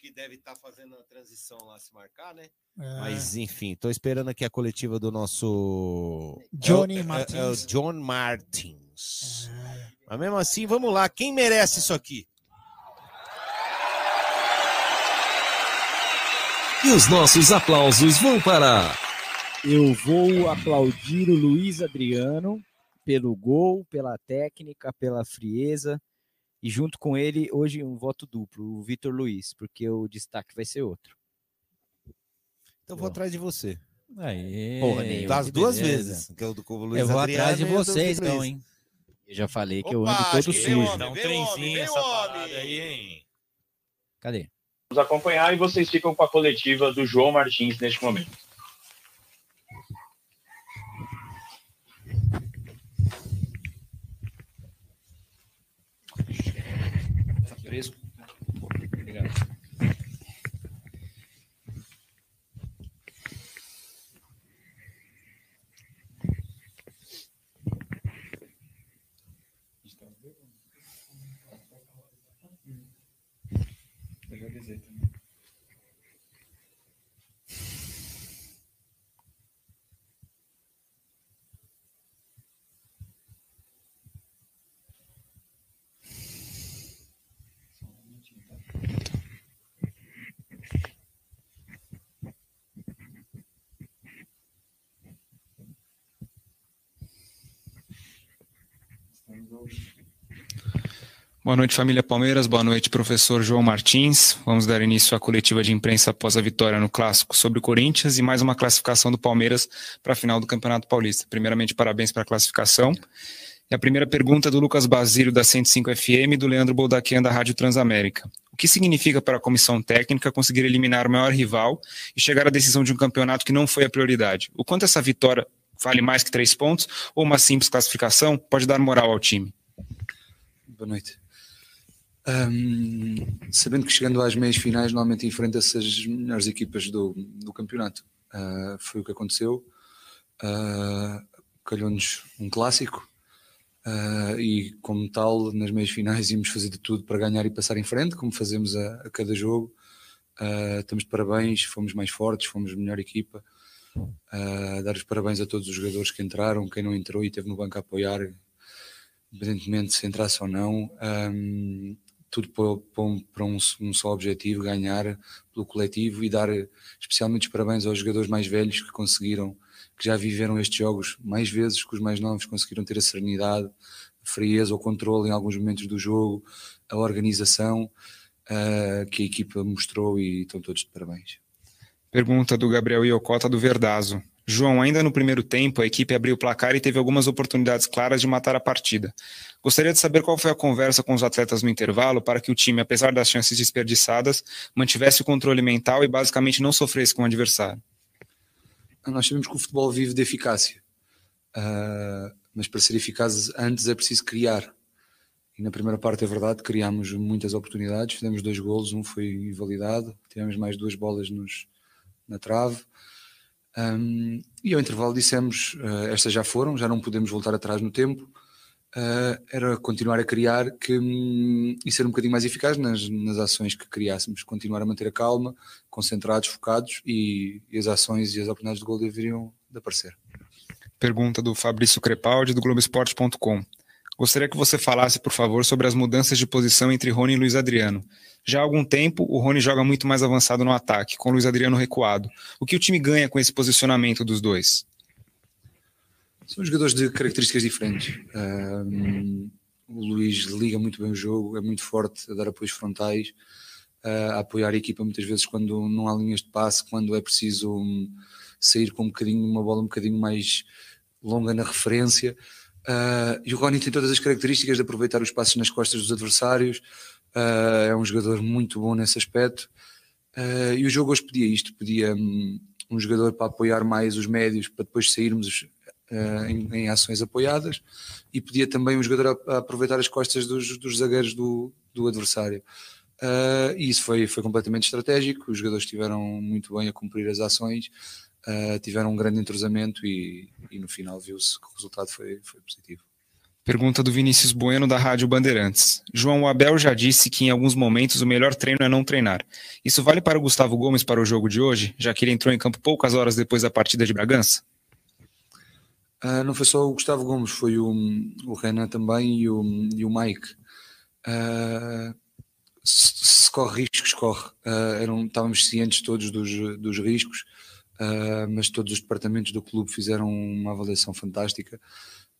que deve estar fazendo a transição lá se marcar, né? É. Mas enfim, tô esperando aqui a coletiva do nosso Johnny é é- Martins. É, John Martins. Mas mesmo assim, vamos lá. Quem merece isso aqui? E os nossos aplausos vão para Eu vou aplaudir o Luiz Adriano pelo gol, pela técnica, pela frieza. E junto com ele, hoje, um voto duplo, o Vitor Luiz, porque o destaque vai ser outro. Então eu vou atrás de você. Aí, Porra nenhuma. Das duas beleza. vezes. Que é o do Luiz Eu vou Adriano atrás de vocês, então, hein? Eu já falei que eu Opa, ando acho todo sujo. Dá um trenzinho essa homem. parada aí, hein? Cadê? Nos acompanhar e vocês ficam com a coletiva do João Martins neste momento. Tá. Obrigado. Boa noite, família Palmeiras. Boa noite, professor João Martins. Vamos dar início à coletiva de imprensa após a vitória no Clássico sobre o Corinthians e mais uma classificação do Palmeiras para a final do Campeonato Paulista. Primeiramente, parabéns para a classificação. E a primeira pergunta é do Lucas Basílio, da 105 FM, e do Leandro Boldaquian, da Rádio Transamérica. O que significa para a comissão técnica conseguir eliminar o maior rival e chegar à decisão de um campeonato que não foi a prioridade? O quanto essa vitória vale mais que três pontos ou uma simples classificação pode dar moral ao time? Boa noite. Hum, sabendo que chegando às meias finais normalmente enfrenta-se as melhores equipas do, do campeonato. Uh, foi o que aconteceu. Uh, Calhou-nos um clássico uh, e, como tal, nas meias finais íamos fazer de tudo para ganhar e passar em frente, como fazemos a, a cada jogo. estamos de parabéns, fomos mais fortes, fomos a melhor equipa. dar os parabéns a todos os jogadores que entraram, quem não entrou e esteve no banco a apoiar, independentemente se entrasse ou não. Um, tudo para, um, um, só objetivo, ganhar pelo coletivo e dar especialmente os parabéns aos jogadores mais velhos que conseguiram, que já viveram estes jogos mais vezes que os mais novos, conseguiram ter a serenidade, a frieza, o controle em alguns momentos do jogo, a organização uh, que a equipa mostrou e estão todos de parabéns. Pergunta do Gabriel Iocota do Verdazo. João, ainda no primeiro tempo, a equipe abriu o placar e teve algumas oportunidades claras de matar a partida. Gostaria de saber qual foi a conversa com os atletas no intervalo para que o time, apesar das chances desperdiçadas, mantivesse o controle mental e basicamente não sofresse com o adversário. Nós sabemos que o futebol vive de eficácia, uh, mas para ser eficaz antes é preciso criar. E na primeira parte é verdade, criámos muitas oportunidades, fizemos dois golos, um foi invalidado, tivemos mais duas bolas nos, na trave. Um, e ao intervalo dissemos: uh, estas já foram, já não podemos voltar atrás no tempo. Uh, era continuar a criar que, um, e ser um bocadinho mais eficaz nas, nas ações que criássemos, continuar a manter a calma, concentrados, focados e, e as ações e as oportunidades de gol deveriam de aparecer. Pergunta do Fabrício Crepaldi do Globoesporte.com. Gostaria que você falasse, por favor, sobre as mudanças de posição entre Rony e Luiz Adriano. Já há algum tempo, o Rony joga muito mais avançado no ataque, com o Luiz Adriano recuado. O que o time ganha com esse posicionamento dos dois? São jogadores de características diferentes. Um, o Luiz liga muito bem o jogo, é muito forte a dar apoios frontais, a apoiar a equipa muitas vezes quando não há linhas de passe, quando é preciso um, sair com um bocadinho, uma bola um bocadinho mais longa na referência. Uh, e o Rony tem todas as características de aproveitar os passos nas costas dos adversários, uh, é um jogador muito bom nesse aspecto. Uh, e o jogo hoje pedia isto: pedia um, um, jogador para apoiar mais os médios, para depois sairmos em, em, ações apoiadas, e pedia também um jogador a, a aproveitar as costas dos, dos zagueiros do, do adversário. e isso foi, foi completamente estratégico, os jogadores estiveram muito bem a cumprir as ações uh, tiveram um grande entrosamento e, e no final viu-se que o resultado foi, foi positivo. Pergunta do Vinícius Bueno, da Rádio Bandeirantes. João Abel já disse que em alguns momentos o melhor treino é não treinar. Isso vale para o Gustavo Gomes para o jogo de hoje, já que ele entrou em campo poucas horas depois da partida de Bragança? Uh, não foi só o Gustavo Gomes, foi o, o Renan também e o, e o Mike. Uh, se, se, corre riscos, corre. Uh, eram, estávamos cientes todos dos, dos riscos uh, mas todos os departamentos do clube fizeram uma avaliação fantástica.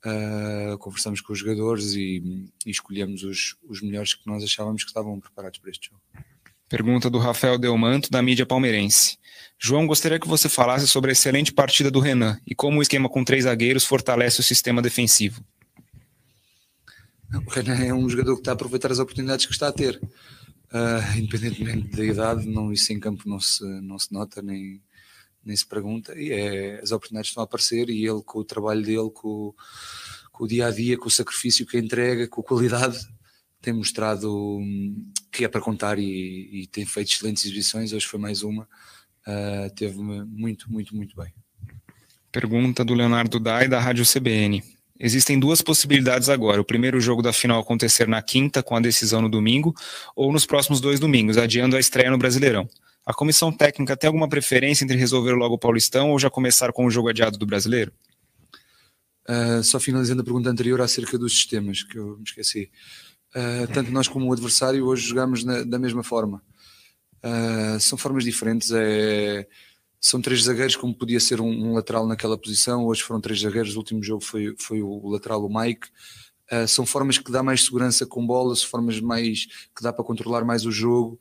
Uh, conversamos com os jogadores e, e escolhemos os, os melhores que nós achávamos que estavam preparados para este jogo. Pergunta do Rafael Delmanto, da mídia palmeirense. João, gostaria que você falasse sobre a excelente partida do Renan e como o esquema com três zagueiros fortalece o sistema defensivo. O Renan é um jogador que está a aproveitar as oportunidades que está a ter. Uh, independentemente da idade, não, isso em campo não se, não se nota, nem, nem se pergunta, e é, as oportunidades estão a aparecer e ele com o trabalho dele, com, com o dia a dia, com o sacrifício que entrega, com a qualidade, tem mostrado hum, que é para contar e, e tem feito excelentes exibições. Hoje foi mais uma. Uh, Teve-me muito, muito, muito bem. Pergunta do Leonardo Dai, da Rádio CBN. Existem duas possibilidades agora. O primeiro jogo da final acontecer na quinta, com a decisão no domingo, ou nos próximos dois domingos, adiando a estreia no Brasileirão. A comissão técnica tem alguma preferência entre resolver logo o Paulistão ou já começar com o jogo adiado do Brasileiro? Uh, só finalizando a pergunta anterior acerca dos sistemas, que eu me esqueci. Uh, tanto nós como o adversário hoje jogamos na- da mesma forma. Uh, são formas diferentes. É, são três zagueiros, como podia ser um, um lateral naquela posição. Hoje foram três zagueiros. O último jogo foi, foi o lateral, o Mike. Uh, são formas que dá mais segurança com bola, são formas mais que dá para controlar mais o jogo.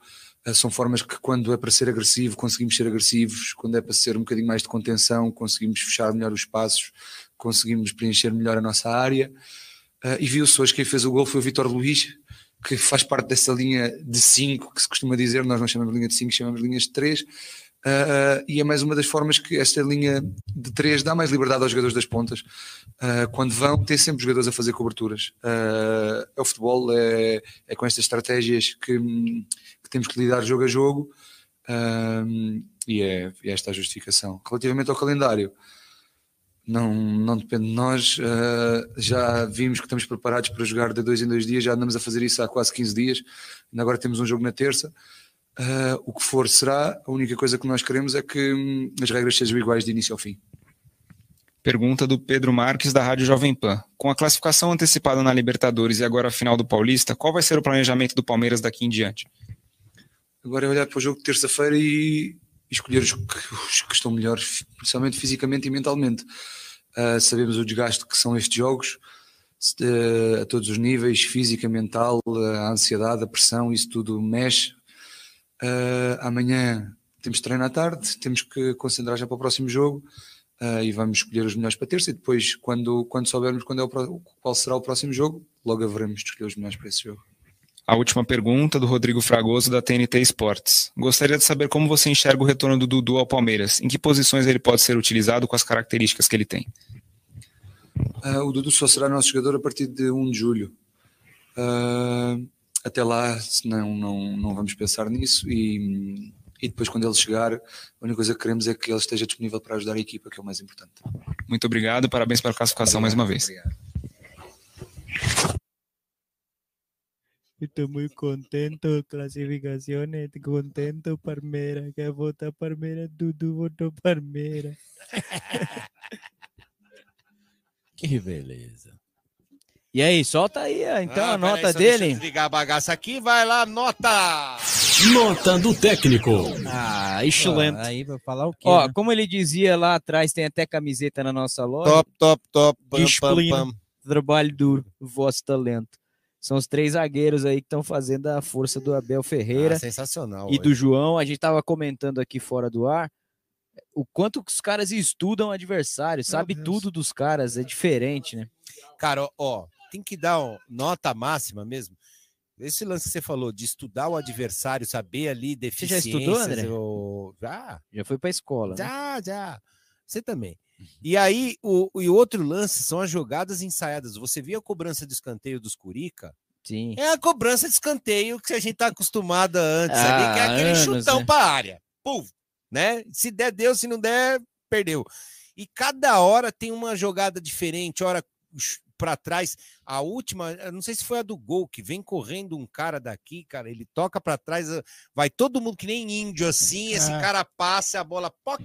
Uh, são formas que, quando é para ser agressivo, conseguimos ser agressivos. Quando é para ser um bocadinho mais de contenção, conseguimos fechar melhor os espaços, conseguimos preencher melhor a nossa área. Uh, e viu-se hoje quem fez o gol foi o Vitor Luís, que faz parte dessa linha de 5 que se costuma dizer, nós não chamamos de linha de 5, chamamos de linhas de 3. E é mais uma das formas que esta linha de 3 dá mais liberdade aos jogadores das pontas. Uh, quando vão, tem sempre jogadores a fazer coberturas. Uh, é o futebol, é, é com estas estratégias que, que temos que lidar jogo a jogo. uh, e é, é esta a justificação. Relativamente ao calendário, não, não depende de nós. uh, já vimos que estamos preparados para jogar de dois em dois dias, já andamos a fazer isso há quase 15 dias. Ainda agora temos um jogo na terça. Uh, o que for será, a única coisa que nós queremos é que hum, as regras sejam iguais de início ao fim. Pergunta do Pedro Marques, da Rádio Jovem Pan. Com a classificação antecipada na Libertadores e agora a final do Paulista, qual vai ser o planejamento do Palmeiras daqui em diante? Agora é olhar para o jogo de terça-feira e escolher os que, os que estão melhores, principalmente fisicamente e mentalmente. Uh, sabemos o desgaste que são estes jogos, uh, a todos os níveis, física, mental, a ansiedade, a pressão, isso tudo mexe. Uh, amanhã temos treino à tarde, temos que concentrar já para o próximo jogo uh, e vamos escolher os melhores para terça e depois, quando, quando soubermos quando é o, qual será o próximo jogo, logo haveremos de escolher os melhores para esse jogo. A última pergunta do Rodrigo Fragoso, da TNT Esportes. Gostaria de saber como você enxerga o retorno do Dudu ao Palmeiras. Em que posições ele pode ser utilizado com as características que ele tem? Uh, o Dudu só será nosso jogador a partir de 1 de julho. Uh, até lá, não, não, não vamos pensar nisso e, e depois, quando ele chegar, a única coisa que queremos é que ele esteja disponível para ajudar a equipa, que é o mais importante. Muito obrigado, parabéns pela classificação mais uma vez. Estou muy contento, clasificaciones, contento, Palmeiras, que vota Palmeiras, Dudu votou Palmeiras. <laughs> Que beleza. E aí, solta aí, ah, então, Ah, a nota só deixa eu dele. desligar a bagaça aqui, vai lá, nota! Nota do técnico. Ah, excelente. Aí vai falar o quê? Ó, né? como ele dizia lá atrás, tem até camiseta na nossa loja. Top, top, top. Pam, Disciplina, pam, pam. trabalho duro, vosso talento. São os três zagueiros aí que estão fazendo a força do Abel Ferreira Ah, sensacional. e do João. A gente tava comentando aqui fora do ar o quanto que os caras estudam o adversário, sabe tudo dos caras, é diferente, né? Cara, ó, ó, tem que dar ó, nota máxima mesmo. Esse lance que você falou de estudar o adversário, saber ali Você já deficiências. estudou, André? ou- Já, Já foi pra escola, né? já, já. Você também. E aí, o, e o outro lance são as jogadas ensaiadas. Você viu a cobrança de escanteio dos Curica? Sim. É a cobrança de escanteio que a gente tá acostumada antes ali, que é Ah, aquele anos, chutão né? pra área. Pum, né? Se der, deu, se não der, perdeu. E cada hora tem uma jogada diferente, hora para trás. A última, não sei se foi a do gol, que vem correndo um cara daqui, cara, ele toca para trás, vai todo mundo que nem índio assim, esse Ah. cara passa a bola, poc,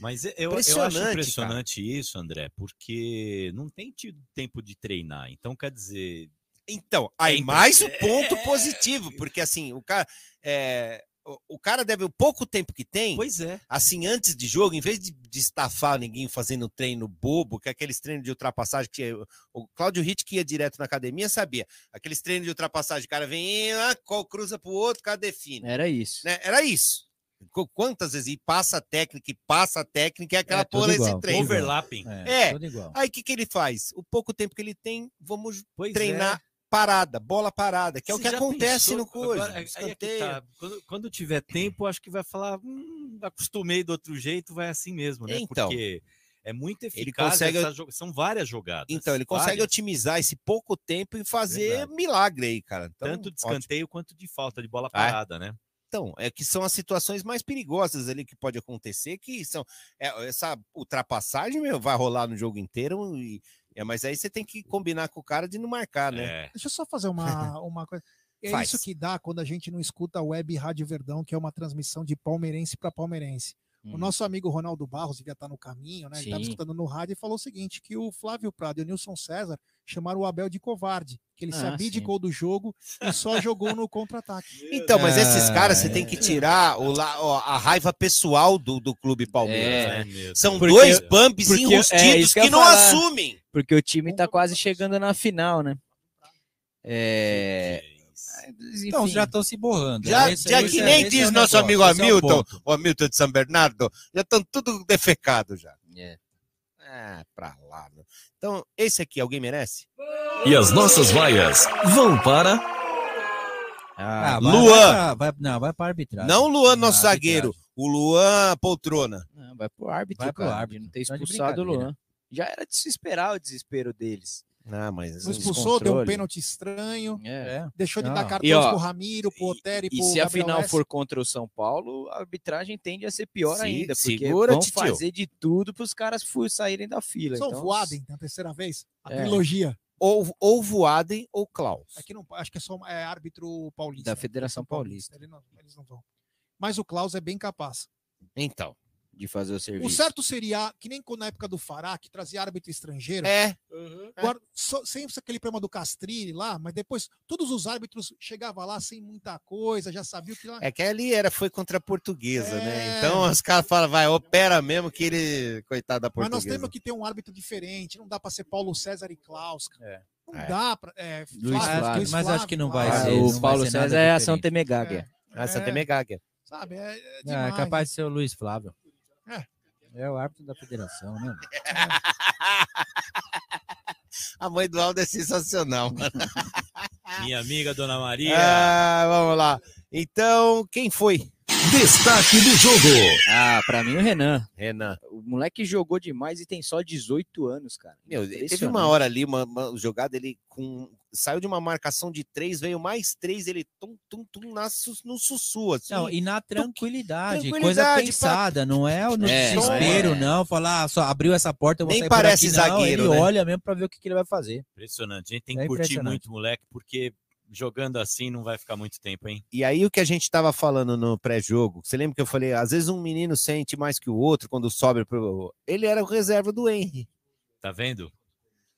Mas eu, eu acho Impressionante, impressionante isso, André, porque não tem tido tempo de treinar. Então, quer dizer. Então, aí Então, mais o é- ponto positivo, porque assim, o cara, é, o, cara deve o pouco tempo que tem. Pois é. Assim, antes de jogo, em vez de, de estafar ninguém fazendo treino bobo, que é aqueles treinos de ultrapassagem que o- o Cláudio Ritt que ia direto na academia sabia. Aqueles treinos de ultrapassagem, o cara vem, ah, qual cruza pro outro, o cara define. Era isso. Né? Era isso. Qu- Quantas vezes? E passa a técnica, e passa a técnica, e aquela É, porra desse igual, treino. Overlapping. É. tudo igual. Aí o que, que ele faz? O pouco tempo que ele tem, vamos Pois treinar é. Parada, bola parada, que é o Você que já acontece pensou? no coisa. Agora, é que tá. Quando, quando tiver tempo, acho que vai falar, hum, acostumei do outro jeito, vai assim mesmo, né? Então. Porque É muito Ele eficaz. consegue- essa jo- São várias jogadas. Então, ele consegue várias. otimizar esse pouco tempo e fazer Verdade. milagre aí, cara. Então, Tanto de ótimo. escanteio quanto de falta de bola Ah, é? parada, né? Então, é que são as situações mais perigosas ali que pode acontecer, que são é, essa ultrapassagem, meu, vai rolar no jogo inteiro, e, é, mas aí você tem que combinar com o cara de não marcar, né? É. Deixa eu só fazer uma, <laughs> uma coisa. É Faz. isso que dá quando a gente não escuta a Web Rádio Verdão, que é uma transmissão de palmeirense para palmeirense. O Uhum. nosso amigo Ronaldo Barros devia estar no caminho, né? Ele estava Sim. escutando no rádio e falou o seguinte: que o Flávio Prado e o Nilson César chamaram o Abel de covarde, que ele se Ah, abdicou do jogo e só <laughs> jogou no contra-ataque. Então, mas esses caras você é. tem que tirar o, a raiva pessoal do, do Clube Palmeiras, É. né? São Porque- dois bambis porque- é, enrustidos isso que que, não falar. assumem. Porque o time tá quase chegando na final, né? É. Então, enfim. já estão se borrando. Já, Esse- já que é- nem diz é o nosso negócio, amigo esse é o Hamilton, ponto. o Hamilton de São Bernardo, já estão tudo defecados já. É. Ah, pra lá, meu. Então, esse aqui, alguém merece? E as nossas vaias vão para. Ah, vai- Luan. vai pra- vai- não, vai para arbitragem. Não o Luan, nosso Ah, zagueiro. arbitragem. O Luan Poltrona. Não, vai pro árbitro, Vai pro cara, árbitro. não ter Tá de expulsado o brincadeira. Luan. Já era de se esperar o desespero deles. Ah, mas Não expulsou, deu um pênalti estranho, É. deixou de Não. dar E, cartões ó, pro Ramiro, pro Otero e, E pro se a Gabriel final Hess. for contra o São Paulo, a arbitragem tende a ser pior Se- ainda, porque segura, vão titio. fazer de tudo para os caras saírem da fila. São então, Voaden na terceira vez. A É. trilogia. Ou, ou Voaden ou Klaus. Aqui não, acho que é só é árbitro paulista. Da Federação Paulista. Ele não- eles não vão. Mas o Klaus é bem capaz. Então. De fazer o serviço. O certo seria, que nem quando na época do Fará, que trazia árbitro estrangeiro. É. Agora, só- sem aquele problema do Castrilli lá, mas depois todos os árbitros chegavam lá sem muita coisa, já sabiam que lá. É que ali era, foi contra a portuguesa, né? É. Então os caras falam, vai, opera mesmo que ele, coitado da Mas portuguesa. nós temos que ter um árbitro diferente, não dá para ser Paulo César e Klaus. cara. Não É. dá para. É, Luiz Flávio, Flávio. Luiz Mas acho que não vai Ah, ser. o não Paulo César é a diferente. Santa Megáguia. Ah, Santa É. Megáguia. Sabe? É, é Ah, é capaz de ser o Luiz Flávio. É. É o árbitro da federação, né? <laughs> A mãe do Aldo é sensacional, mano. Minha amiga Dona Maria. Ah, vamos lá. Então, quem foi? Destaque do jogo. Ah, pra mim o Renan. Renan. O moleque jogou demais e tem só 18 anos, cara. Meu, teve uma hora ali, uma, uma jogada, ele com. Saiu de uma marcação de três, veio mais três, ele tum, tum, tum, na, su- no sussu, assim. Não, e na tranquilidade, tranquilidade coisa pra- pensada, não é no É, desespero, não é. não. Falar, ah, só abriu essa porta, eu vou Nem sair parece por aqui. Não, zagueiro, ele né? olha mesmo pra ver o que, que ele vai fazer. Impressionante. A gente tem que É curtir impressionante. muito, moleque, porque jogando assim não vai ficar muito tempo, hein? E aí o que a gente tava falando no pré-jogo, você lembra que eu falei, às vezes um menino sente mais que o outro quando sobe pro. Ele era o reserva do Henry. Tá vendo?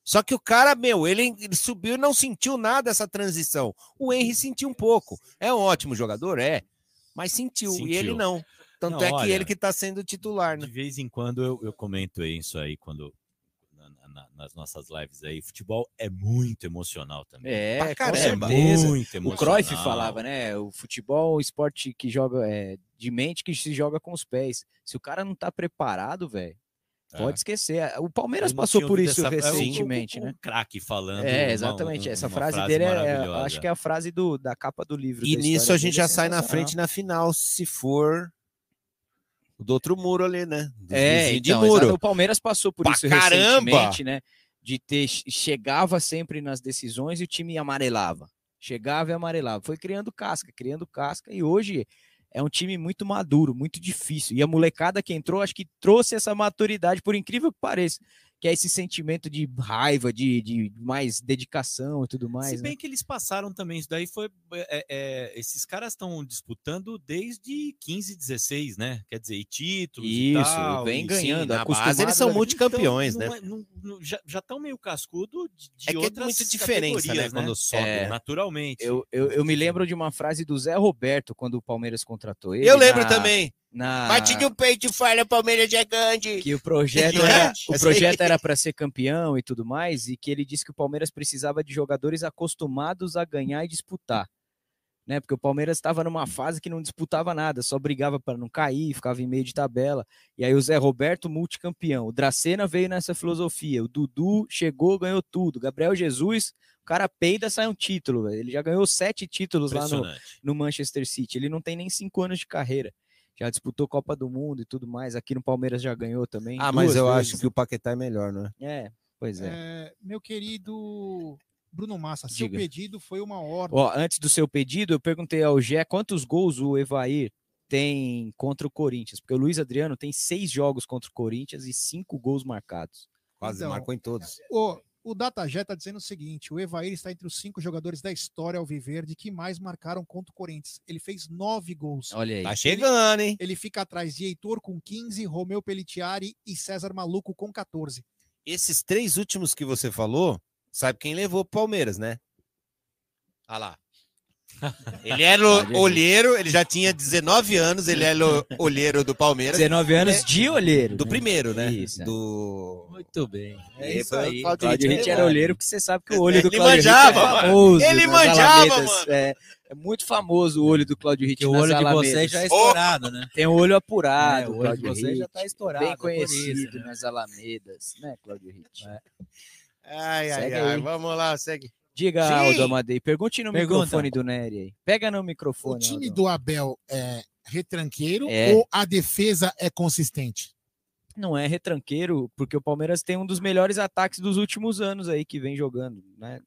Só que o cara, meu, ele, ele subiu e não sentiu nada essa transição. O Henry sentiu um pouco. É um ótimo jogador? É. Mas sentiu, e ele Sentiu. não. Tanto Não, é que olha, ele que tá sendo titular, né? De vez em quando eu, eu comento isso aí quando na- na- nas nossas lives aí. Futebol é muito emocional também. É, Pra caramba. certeza. Muito O emocional. Cruyff falava, né? O futebol é um esporte que joga é, de mente que se joga com os pés. Se o cara não tá preparado, velho, É. pode esquecer. O Palmeiras passou por isso essa- é, o- recentemente, o- né? Um craque falando. É, uma- exatamente. um- Essa uma frase, dele é, é- acho que é a frase do, da capa do livro. E nisso a gente já é sai na frente na final, se for o do outro muro ali, né? Dos É, vizinhos então, de muro. exato, o Palmeiras passou por Pra isso caramba! recentemente, né? De ter chegava sempre nas decisões e o time amarelava. Chegava e amarelava. Foi criando casca, criando casca e hoje é um time muito maduro, muito difícil. E a molecada que entrou, acho que trouxe essa maturidade, por incrível que pareça, que é esse sentimento de raiva, de, de mais dedicação e tudo mais. Se né? bem que eles passaram também, isso daí foi. é, é, esses caras estão disputando desde 15, 16, né? Quer dizer, e títulos e Isso, tal. vem e, ganhando, na base eles são multicampeões, Então, né? não é- não- não- já estão meio cascudo de, de É que é outras muita diferença, né, categorias, quando sobe, É. naturalmente. Eu, eu, eu me lembro de uma frase do Zé Roberto quando o Palmeiras contratou ele. Eu lembro na- também. Na... No peito falha, Palmeiras é grande. que o projeto <laughs> É, era, o projeto era para ser campeão e tudo mais, e que ele disse que o Palmeiras precisava de jogadores acostumados a ganhar e disputar. Né? Porque o Palmeiras estava numa fase que não disputava nada, só brigava para não cair, ficava em meio de tabela. E aí o Zé Roberto, multicampeão. O Dracena veio nessa filosofia. O Dudu chegou, ganhou tudo. Gabriel Jesus, o cara peida, sai um título. Ele já ganhou sete títulos lá no, no Manchester City. Ele não tem nem cinco anos de carreira. Já disputou Copa do Mundo e tudo mais. Aqui no Palmeiras já ganhou também. Ah, mas eu vezes. acho que o Paquetá é melhor, né? É, pois é. É, meu querido Bruno Massa, seu Diga. pedido foi uma ordem. Ó, antes do seu pedido, eu perguntei ao Gé quantos gols o Evair tem contra o Corinthians, porque o Luiz Adriano tem seis jogos contra o Corinthians e cinco gols marcados. Quase Então, marcou em todos. O, o Datajet está dizendo o seguinte: o Evair está entre os cinco jogadores da história Alviverde que mais marcaram contra o Corinthians. Ele fez nove gols. Olha aí. Tá chegando, hein? Ele fica atrás de Heitor com 15, Romeu Pelletiari e César Maluco com 14. Esses três últimos que você falou, sabe quem levou pro Palmeiras, né? Olha lá. Ele era o olheiro, ele já tinha 19 anos, ele era o olheiro do Palmeiras. 19 anos É, de olheiro. Do né? primeiro, né? Isso, é. Do. Muito bem. É isso aí. Claudio Claudio Ritt Ritt era olheiro, porque você sabe que o olho do Ele Claudio Ritt manjava, é famoso. Ele manjava, Alamedas. mano. É, é muito famoso o olho do Claudio Ritt Que o olho de vocês já é estourado, né? Tem o olho apurado, É, o olho de Claudio vocês já Ritt, tá estourado, Bem é por isso, conhecido né? nas Alamedas, né, Claudio Ritt? Ai, ai, Segue ai. aí. Vamos lá, segue. Diga, Sim. Aldo Amadei, pergunte no Pergunta. microfone do Nery aí. Pega no O microfone. time Aldo. do Abel é retranqueiro É. ou a defesa é consistente? Não é retranqueiro, porque o Palmeiras tem um dos melhores ataques dos últimos anos aí que vem jogando, né?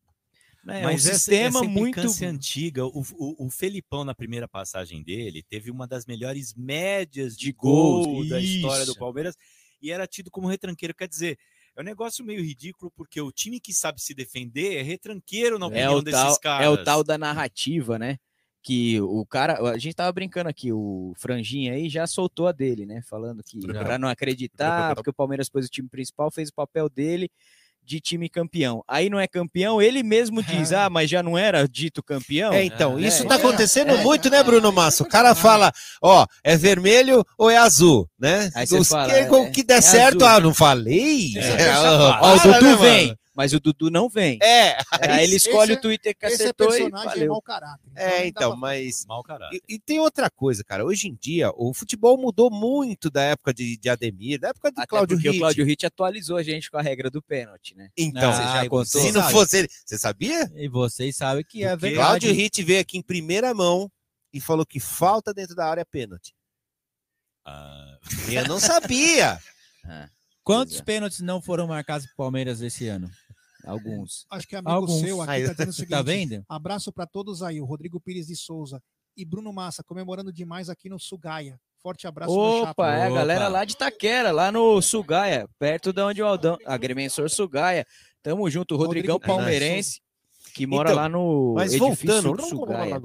É Mas um essa- sistema essa muito antiga. O, o, o Felipão, na primeira passagem dele, teve uma das melhores médias de, gols, gol da história do. Palmeiras e era tido como retranqueiro. Quer dizer, é um negócio meio ridículo, porque o time que sabe se defender é retranqueiro, na É opinião o, desses tal, caras. é o tal da narrativa, né? Que o cara, a gente tava brincando aqui, o Franjinha aí já soltou a dele, né? Falando que para não acreditar, porque o Palmeiras pôs o time principal, fez o papel dele de time campeão. Aí não é campeão, ele mesmo diz: "Ah, mas já não era dito campeão". É, então, isso É, tá é, acontecendo é. muito, né, Bruno Massa? O cara fala, ó, é vermelho ou é azul, né? Aí você Os fala, que, o é- que der é certo, azul. ah, não falei? É. Ah, Ó, o Dudu né, vem? Mas o Dudu não vem. É, Aí ele escolhe esse o Twitter que Esse é acertou e personagem é valeu. mau caráter. É, nem dá então, pra- mas. Mau caráter. E, e tem outra coisa, cara. Hoje em dia, o futebol mudou muito da época de, de Ademir, da época do Até Cláudio porque Ritt. o Claudio Ritt atualizou a gente com a regra do pênalti, né? Então, Você já e contou? se não sabe. fosse ele. Você sabia? E vocês sabem que é verdade. Cláudio Ritt veio aqui em primeira mão e falou que falta dentro da área é pênalti. Ah, Eu não sabia. <laughs> Quantos Pois é. pênaltis não foram marcados pro Palmeiras esse ano? Alguns. Acho que é amigo Alguns. seu aqui Aí, tá dizendo o <laughs> seguinte: Tá vendo? abraço para todos aí, o Rodrigo Pires de Souza e Bruno Massa comemorando demais aqui no Sugaia. Forte abraço. Opa, é a galera lá de Taquera, lá no Sugaia, perto de onde o Aldão, agrimensor Sugaia. Tamo junto, o Rodrigão Rodrigo. Palmeirense, que mora Então, lá no Mas edifício voltando, do Sugaia.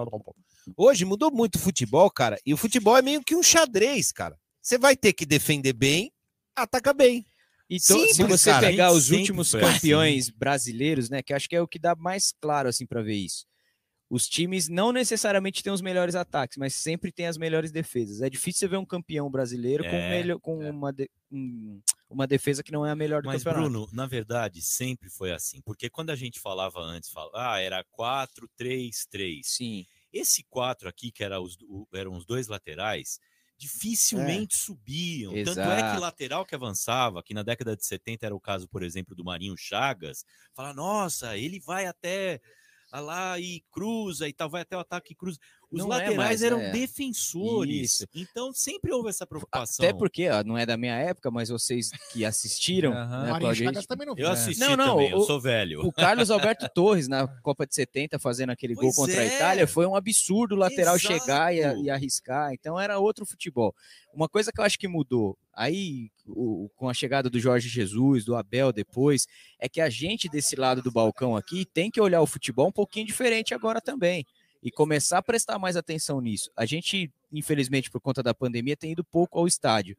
hoje mudou muito o futebol, cara, e o futebol é meio que um xadrez, cara. Você vai ter que defender bem, ataca bem. Então, se Simples, você cara. pegar os últimos assim. campeões brasileiros, né, que acho que é o que dá mais claro assim para ver isso. Os times não necessariamente têm os melhores ataques, mas sempre têm as melhores defesas. É difícil você ver um campeão brasileiro com, É, melhor, com é. uma, de- um- uma defesa que não é a melhor do Mas, campeonato. Bruno, na verdade, sempre foi assim. Porque quando a gente falava antes, fala, ah, era 4, 3, 3. Sim. Esse 4 aqui, que era os, o- eram os dois laterais, dificilmente subiam. Tanto é que Exato. lateral que avançava, que na década de 70 era o caso, por exemplo, do Marinho Chagas, fala, nossa, ele vai até ah lá e cruza e tal, vai até o ataque e cruza. Os Não é laterais mais, eram né? defensores. Isso. Então sempre houve essa preocupação. Até porque, ó, não é da minha época, mas vocês que assistiram, <laughs> né, Claudio, Chagas também não Eu viu. assisti Não, não, também, eu o- sou velho. O Carlos <laughs> Alberto Torres, na Copa de 70, fazendo aquele gol Pois contra a é. Itália, foi um absurdo o lateral Exato. chegar e, a- e arriscar. Então era outro futebol. Uma coisa que eu acho que mudou, aí o- com a chegada do Jorge Jesus, do Abel depois, é que a gente desse lado do balcão aqui tem que olhar o futebol um pouquinho diferente agora também. E começar a prestar mais atenção nisso. A gente, infelizmente, por conta da pandemia, tem ido pouco ao estádio.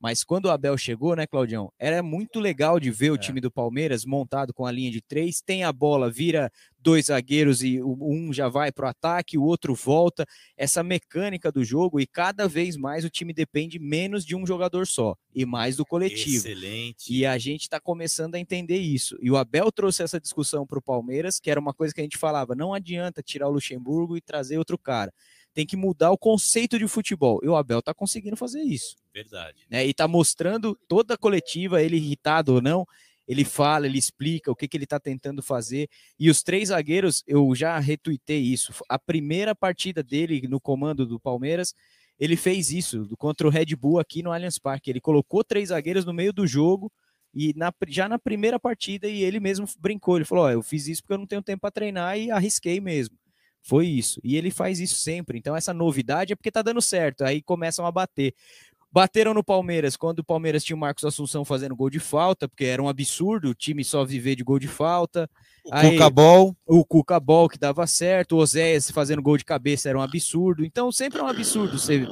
Mas quando o Abel chegou, né, Claudião? Era muito legal de ver o É. time do Palmeiras montado com a linha de três, tem a bola, vira dois zagueiros e um já vai para o ataque, o outro volta. Essa mecânica do jogo e cada vez mais o time depende menos de um jogador só e mais do coletivo. Excelente. E a gente está começando a entender isso. E o Abel trouxe essa discussão para o Palmeiras, que era uma coisa que a gente falava: não adianta tirar o Luxemburgo e trazer outro cara. Tem que mudar o conceito de futebol. E o Abel está conseguindo fazer isso Verdade. né? E tá mostrando toda a coletiva, ele irritado ou não, ele fala, ele explica o que, que ele tá tentando fazer. E os três zagueiros, eu já retuitei isso. A primeira partida dele no comando do Palmeiras, ele fez isso contra o Red Bull aqui no Allianz Parque. Ele colocou três zagueiros no meio do jogo e na já na primeira partida e ele mesmo brincou. Ele falou: Ó, eu fiz isso porque eu não tenho tempo para treinar e arrisquei mesmo. Foi isso. E ele faz isso sempre. Então essa novidade é porque tá dando certo. Aí começam a bater. Bateram no Palmeiras quando o Palmeiras tinha o Marcos Assunção fazendo gol de falta, porque era um absurdo o time só viver de gol de falta. O Cuca Ball. O Cuca Ball que dava certo, o Oséias fazendo gol de cabeça era um absurdo. Então sempre é um absurdo você,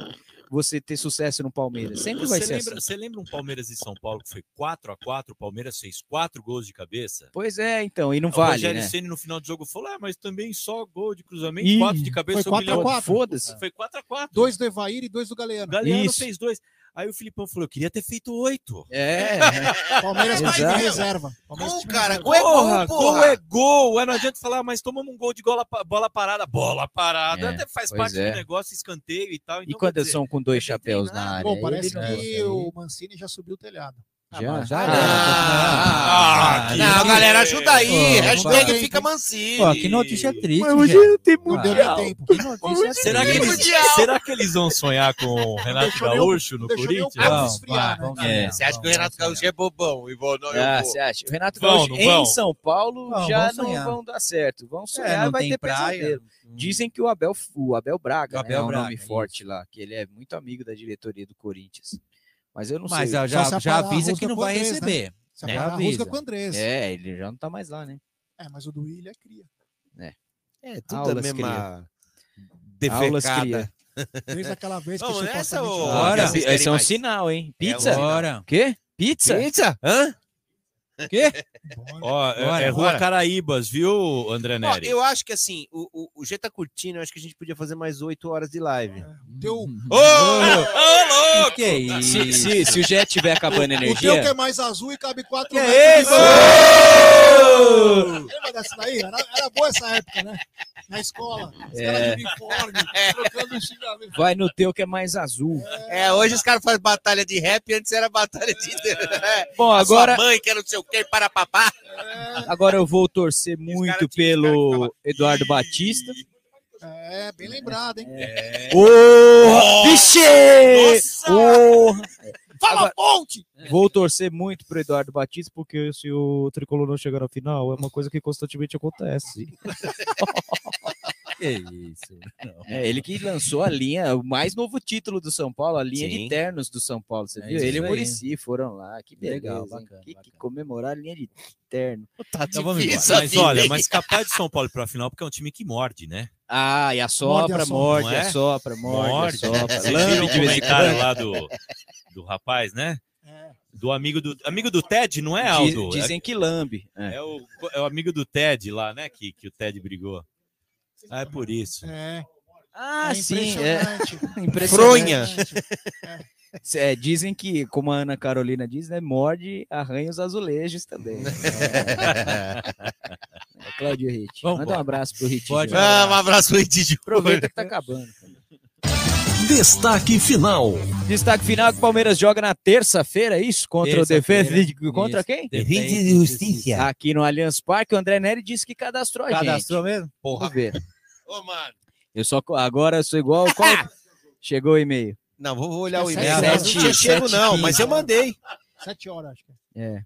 você ter sucesso no Palmeiras. Sempre vai Você ser lembra, assim. você lembra um Palmeiras e São Paulo que foi 4 a 4 O Palmeiras fez quatro gols de cabeça? Pois é, então, e não o vale, Rogério né? Ceni no final do jogo falou: ah, mas também só gol de cruzamento, Ih, quatro de cabeça. Foi o 4 a Guilherme- 4 Foda-se. Foi 4 a 4 Dois do Evair e dois do Galeano. O Galeano Isso. fez dois. Aí o Filipão falou: eu queria ter feito oito. É. <laughs> Palmeiras com time Exato. reserva. Palmeiras com time cara, reserva. gol é gol, gol é gol. É, não adianta falar, mas tomamos um gol de bola, pa- bola parada. Bola parada. É, Até faz parte é. do negócio, escanteio e tal. E Então, quando quer dizer, são com dois chapéus na área? Bom, parece que o Mancini já subiu o telhado. Já? já Ah, que não, galera, ajuda aí. Pô, Hashtag pô. fica Mancini. Pô, que notícia triste, Mas hoje não tem Não mundial. nem tempo. Que notícia Será que, triste. eles, será que eles vão sonhar com o Renato Gaúcho no Corinthians? vamos, né? É. Você acha que o Renato. Gaúcho é bobão? E vou, não, Ah, você acha? O Renato Gaúcho não em vão? São Paulo Vão, já vão não vão dar certo. Vão sonhar, É, não vai tem ter praia. pesadelo. Dizem que o Abel, o Abel Braga O né, Abel é um Braga, nome isso. forte lá, que ele é muito amigo da diretoria do Corinthians. Mas eu não Mas sei. já, já, já avisa que não vai Andrés, né? receber. Se né? apagar a Avisa. rusga com o Andrés. É. É, ele já não tá mais lá, né? mas o do Willian é cria. É, tudo Aulas a mesma Aulas defecada. cria. Desde aquela vez que Vamos você nessa, ô? Esse, é um mais? sinal, hein? É um Pizza? Bora. Quê? Pizza? Pizza? Hã? Quê? Ó, é- Bora, é Rua bora. Caraíbas, viu, André Ó, Neri? eu acho que assim, o, o, o G tá curtindo, eu acho que a gente podia fazer mais 8 horas de live. <laughs> Teu, Ô, ô, louco! Que isso? Se, se, se o jet tiver acabando a <laughs> o teu que energia. é mais azul e cabe quatro Que metros é isso? Lembra dessa daí? Era, era boa essa época, né? Na escola. Os É. caras de uniforme, trocando xingamento. Vai no teu que é mais azul. É, hoje os caras fazem batalha de rap, antes era batalha de. <laughs> Bom, A sua agora, mãe, que era não sei o para papá. agora eu vou torcer muito pelo Eduardo Batista. É, bem lembrado, hein? Ô! Vixe! Ô! Fala, ponte! Vou torcer muito pro Eduardo Batista, porque se o tricolor não chegar na final, é uma coisa que constantemente acontece. <laughs> Que isso? É ele que lançou a linha, o mais novo título do São Paulo, a linha Sim. de ternos do São Paulo. Você É viu? Ele e o. Murici foram lá. Que beleza, Legal, bacana, que, que bacana. comemorar a linha de terno. Tá Então vamos embora. Mas olha, mas <laughs> capaz de São Paulo para a final, porque é um time que morde, né? Ah, e assopra, Morde, morde, é? assopra, morde, assopra. Vocês lambe viram o comentário lá do, do rapaz, né? É. Do amigo do amigo do Ted, não é, Aldo? Dizem que lambe. É. É, o, é o amigo do Ted lá, né? Que, que o Ted brigou. Ah, é por isso. É. Ah, é sim, é. impressionante. <laughs> Fronha. É, dizem que, como a Ana Carolina diz, né? Morde, arranha os azulejos também. <laughs> É, Cláudio Ritt. Manda um embora. abraço pro Ritt. Pode. Ah, um abraço pro Ed Aproveita que tá acabando. Destaque final. Destaque final que o Palmeiras joga na terça-feira, é isso? Contra o Terça-feira, Defesa. de- Contra isso. quem? Defesa de Justiça. Aqui no Allianz Parque, o André Neri disse que cadastrou a gente. Cadastrou mesmo? Porra. Vamos ver. Ô, mano. Eu só agora eu sou igual. Qual... <laughs> Chegou o e-mail. Não, vou, vou olhar o Sete- e-mail. sete- Não tinha chego, sete não, mas eu mandei. Sete horas, acho que é. É.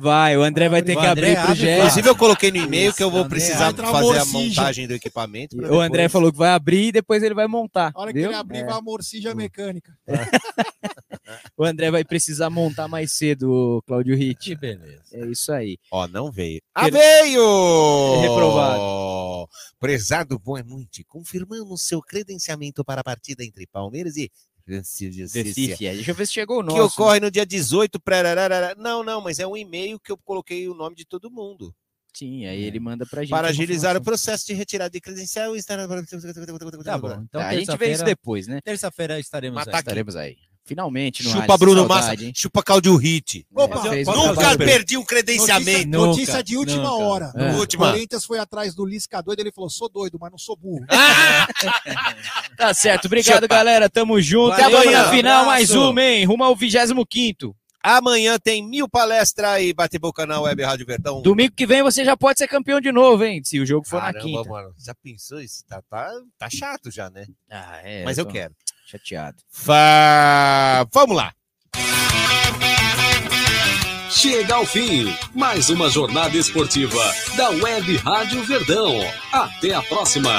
Vai, o André vai ter que André abrir pro Jé. Inclusive, eu coloquei no e-mail que eu vou André, precisar fazer a montagem do equipamento. O André depois- falou que vai abrir e depois ele vai montar. A hora que viu? ele abrir, É. vai a morcija mecânica. <laughs> O André vai precisar montar mais cedo, o Cláudio Ritt. Que beleza. É isso aí. Ó, não veio. Ah, Ele- veio! Reprovado. Prezado, boa noite. Confirmamos seu credenciamento para a partida entre Palmeiras e Justiça. Recife. é. Deixa eu ver se chegou o nosso. Que ocorre no dia 18. prararara. Não, não, mas é um e-mail que eu coloquei o nome de todo mundo. Sim, aí ele manda pra gente. Para agilizar o processo de retirada de credencial e estar. Tá bom. Então, Tá, a gente vê isso depois, né? Terça-feira estaremos aí. Estaremos aí. Finalmente, no Chupa Bruno saudade, Massa, hein? chupa Claudio Hit. É, Opa, um nunca perdi um credenciamento. Notícia, notícia de última nunca. hora. É. Última. O Corinthians foi atrás do Lisca doido, ele falou: sou doido, mas não sou burro. <laughs> <laughs> tá certo, obrigado, chupa. galera. Tamo junto. Valeu, Até amanhã, na final, mais uma, hein? Rumo ao 25. Amanhã tem mil palestra e bate boca na Web Rádio Verdão. Domingo que vem você já pode ser campeão de novo, hein? Se o jogo for Caramba, na quinta. Mano, já pensou isso? Tá, tá, tá chato já, né? Ah, é. Mas eu quero chateado. Fá... Vamos lá! Chega ao fim, mais uma jornada esportiva da Web Rádio Verdão. Até a próxima!